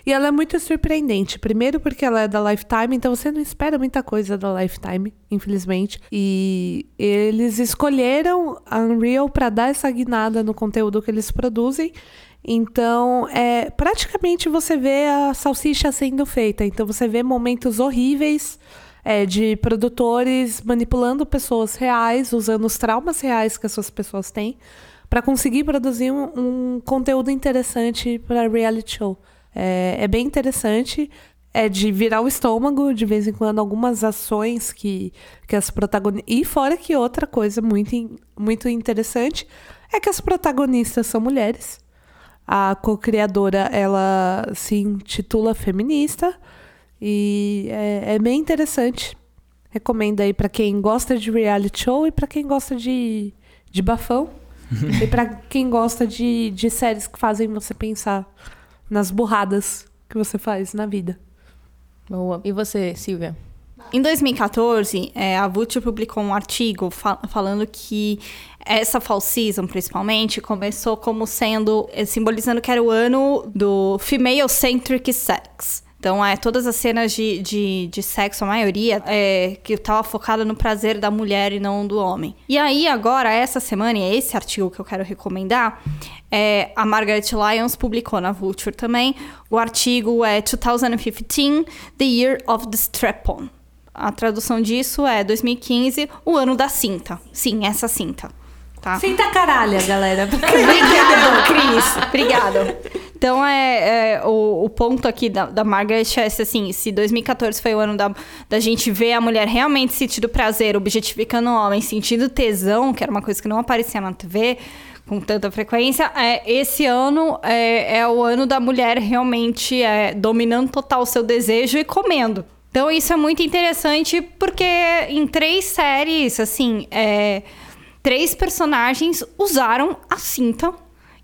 E ela é muito surpreendente. Primeiro porque ela é da Lifetime, então você não espera muita coisa da Lifetime, infelizmente. E eles escolheram a Unreal para dar essa guinada no conteúdo que eles produzem. Então, é, praticamente você vê a salsicha sendo feita. Então, você vê momentos horríveis é, de produtores manipulando pessoas reais, usando os traumas reais que essas pessoas têm, para conseguir produzir um, um conteúdo interessante para reality show. É, é bem interessante. É de virar o estômago, de vez em quando, algumas ações que, que as protagonistas. E fora que outra coisa muito, muito interessante é que as protagonistas são mulheres. A co-criadora, ela se intitula feminista e é, é bem interessante. Recomendo aí pra quem gosta de reality show e pra quem gosta de, de bafão. [laughs] e pra quem gosta de, de séries que fazem você pensar nas burradas que você faz na vida. Boa. E você, Silvia? Em 2014, é, a Vulture publicou um artigo fa- falando que essa fall season, principalmente, começou como sendo, eh, simbolizando que era o ano do female-centric sex. Então, é, todas as cenas de, de, de sexo, a maioria, é, que estava focada no prazer da mulher e não do homem. E aí, agora, essa semana, e é esse artigo que eu quero recomendar, é, a Margaret Lyons publicou na Vulture também. O artigo é 2015, The Year of the Strap-On. A tradução disso é 2015, o ano da cinta. Sim, essa cinta. tá? Senta caralha, galera. [laughs] Obrigada, Cris. Obrigada. Então, é, é, o, o ponto aqui da, da Margaret é assim, se 2014 foi o ano da, da gente ver a mulher realmente sentindo prazer, objetificando o homem, sentindo tesão, que era uma coisa que não aparecia na TV com tanta frequência, é, esse ano é, é o ano da mulher realmente é, dominando total o seu desejo e comendo. Então, isso é muito interessante porque em três séries, assim, é, três personagens usaram a cinta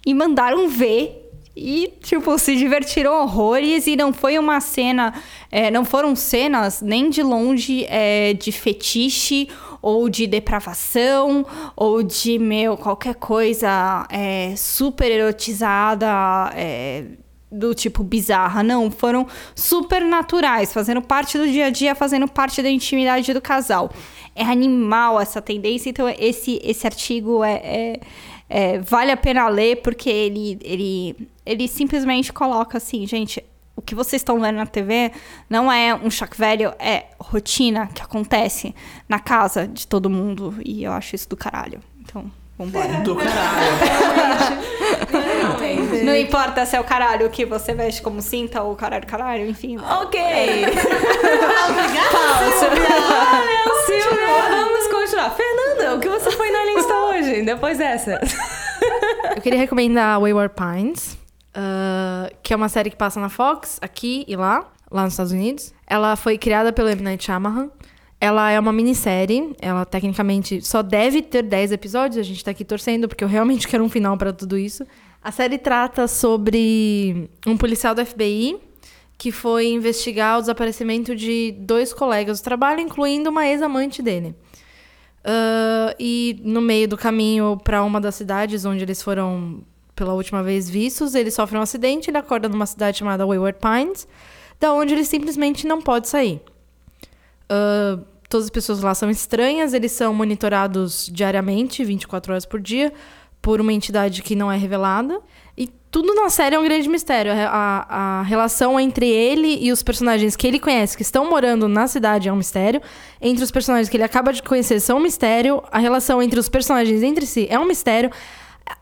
e mandaram ver e, tipo, se divertiram horrores e não foi uma cena. É, não foram cenas nem de longe é, de fetiche ou de depravação ou de, meu, qualquer coisa é, super erotizada. É, do tipo bizarra, não, foram super naturais, fazendo parte do dia a dia, fazendo parte da intimidade do casal. É animal essa tendência, então esse, esse artigo é, é é, vale a pena ler porque ele, ele, ele simplesmente coloca assim, gente, o que vocês estão vendo na TV não é um choque velho, é rotina que acontece na casa de todo mundo. E eu acho isso do caralho. Então, vambora. Do caralho. Não importa se é o caralho que você veste como cinta ou o caralho caralho, enfim. Ok. [laughs] Obrigada, Silvia. Vamos continuar. Fernanda, o que você foi na lista [laughs] hoje, depois dessa? Eu queria recomendar Wayward Pines, uh, que é uma série que passa na Fox, aqui e lá, lá nos Estados Unidos. Ela foi criada pelo M. Night Shyamalan. Ela é uma minissérie, ela tecnicamente só deve ter 10 episódios, a gente tá aqui torcendo, porque eu realmente [laughs] quero um final para tudo isso. A série trata sobre um policial do FBI que foi investigar o desaparecimento de dois colegas do trabalho, incluindo uma ex-amante dele. Uh, e no meio do caminho para uma das cidades onde eles foram pela última vez vistos, ele sofre um acidente, ele acorda numa cidade chamada Wayward Pines, da onde ele simplesmente não pode sair. Uh, todas as pessoas lá são estranhas, eles são monitorados diariamente, 24 horas por dia, por uma entidade que não é revelada. Tudo na série é um grande mistério. A, a, a, relação entre ele e os personagens que ele conhece, que estão morando na cidade, é um mistério. Entre os personagens que ele acaba de conhecer, são um mistério. A relação entre os personagens entre si é um mistério.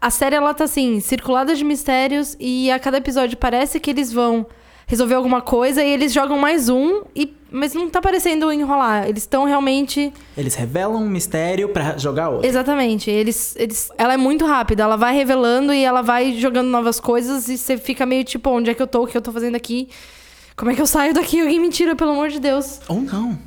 A série, ela tá assim, circulada de mistérios e a cada episódio parece que eles vão resolver alguma coisa e eles jogam mais um, e, mas não tá parecendo enrolar. Eles estão realmente. Eles revelam um mistério para jogar outro. Exatamente. Eles, eles, ela é muito rápida, ela vai revelando e ela vai jogando novas coisas e você fica meio tipo, onde é que eu tô? O que eu tô fazendo aqui? Como é que eu saio daqui? Alguém me tira, pelo amor de Deus. Ou não.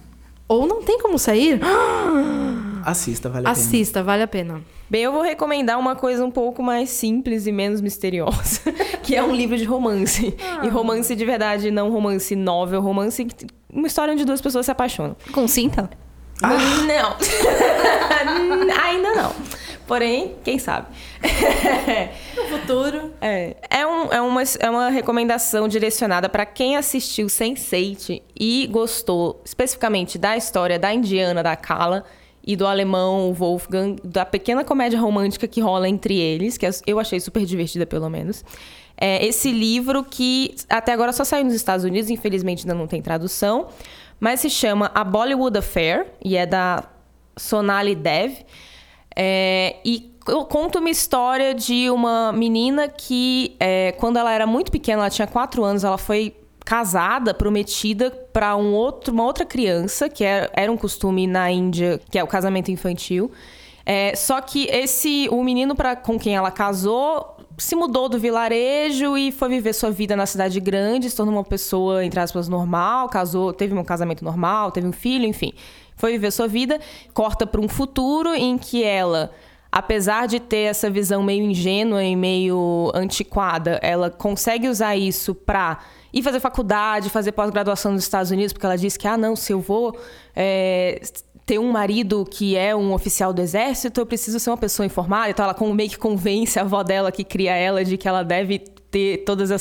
Ou não tem como sair? [gasps] Assista, vale a pena. Assista, vale a pena. Bem, eu vou recomendar uma coisa um pouco mais simples e menos misteriosa, [laughs] que é um livro de romance. Ah. E romance de verdade, não romance novel, romance uma história onde duas pessoas se apaixonam. Com cinta? Ah. Não. [laughs] Ainda não. Porém, quem sabe? [laughs] no futuro. É, é, um, é, uma, é uma recomendação direcionada para quem assistiu Sense8 e gostou especificamente da história da indiana, da Kala, e do alemão Wolfgang, da pequena comédia romântica que rola entre eles, que eu achei super divertida, pelo menos. É esse livro que até agora só saiu nos Estados Unidos, infelizmente ainda não tem tradução, mas se chama A Bollywood Affair, e é da Sonali Dev. É, e conta uma história de uma menina que, é, quando ela era muito pequena, ela tinha quatro anos, ela foi casada, prometida para um outro, uma outra criança, que era, era um costume na Índia, que é o casamento infantil. É, só que esse o menino para com quem ela casou se mudou do vilarejo e foi viver sua vida na cidade grande, se tornou uma pessoa, entre aspas, normal, casou, teve um casamento normal, teve um filho, enfim foi viver sua vida, corta para um futuro em que ela apesar de ter essa visão meio ingênua e meio antiquada, ela consegue usar isso para ir fazer faculdade, fazer pós-graduação nos Estados Unidos, porque ela diz que, ah, não, se eu vou é, ter um marido que é um oficial do exército, eu preciso ser uma pessoa informada. Então, ela meio que convence a avó dela que cria ela de que ela deve ter todos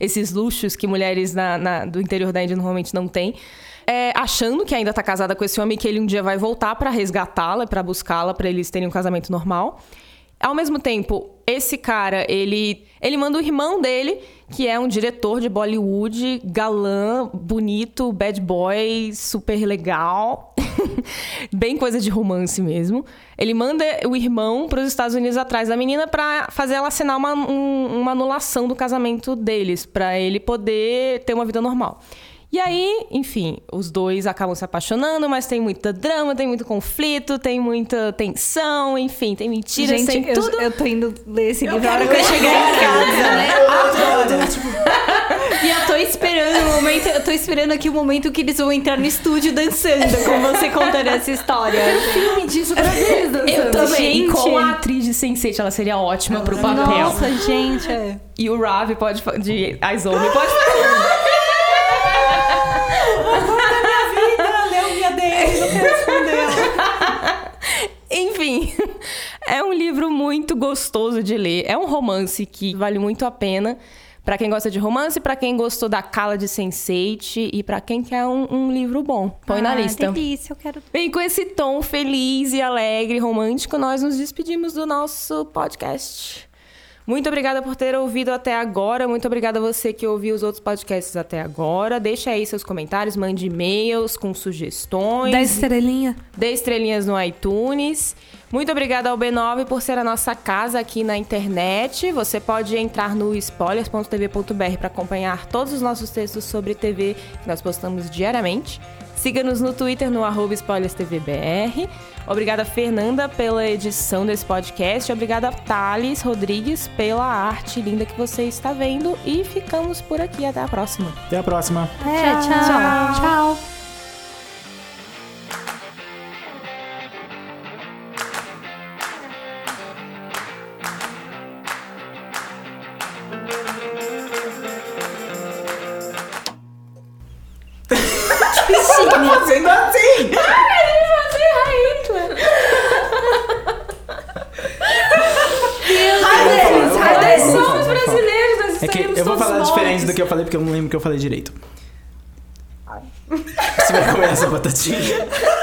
esses luxos que mulheres na, na, do interior da Índia normalmente não têm é, achando que ainda tá casada com esse homem que ele um dia vai voltar para resgatá-la, para buscá-la, para eles terem um casamento normal. Ao mesmo tempo, esse cara, ele, ele manda o irmão dele, que é um diretor de Bollywood, galã, bonito, bad boy, super legal. [laughs] bem coisa de romance mesmo. Ele manda o irmão para os Estados Unidos atrás da menina para fazer ela assinar uma, um, uma anulação do casamento deles, para ele poder ter uma vida normal. E aí, enfim, os dois acabam se apaixonando, mas tem muita drama, tem muito conflito, tem muita tensão, enfim, tem mentira, Gente, tem eu, tudo. eu tô indo ler esse livro a hora que eu chegar em casa, né? [laughs] E eu tô esperando o momento, eu tô esperando aqui o momento que eles vão entrar no estúdio dançando, com você contando essa história. filme disso pra eles dançando. Eu também. Gente. com a atriz de Sense8, ela seria ótima pro papel. Nossa, gente, é. E o Ravi pode de Aizomi pode fazer. Leu minha DM, não quero responder. Enfim, é um livro muito gostoso de ler. É um romance que vale muito a pena. Pra quem gosta de romance, pra quem gostou da Cala de Sense8 e pra quem quer um, um livro bom. Põe na Ah, lista. delícia, eu quero... Bem, com esse tom feliz e alegre, romântico, nós nos despedimos do nosso podcast. Muito obrigada por ter ouvido até agora. Muito obrigada a você que ouviu os outros podcasts até agora. Deixa aí seus comentários, mande e-mails com sugestões. Da estrelinha. Dê estrelinhas no iTunes. Muito obrigada ao B9 por ser a nossa casa aqui na internet. Você pode entrar no spoilers.tv.br para acompanhar todos os nossos textos sobre TV que nós postamos diariamente. Siga-nos no Twitter no arroba spoilerstvbr. Obrigada, Fernanda, pela edição desse podcast. Obrigada, Thales Rodrigues, pela arte linda que você está vendo. E ficamos por aqui. Até a próxima. Até a próxima. É, tchau. Tchau. Fazendo que eu falei direito. Você vai comer essa batatinha. [laughs]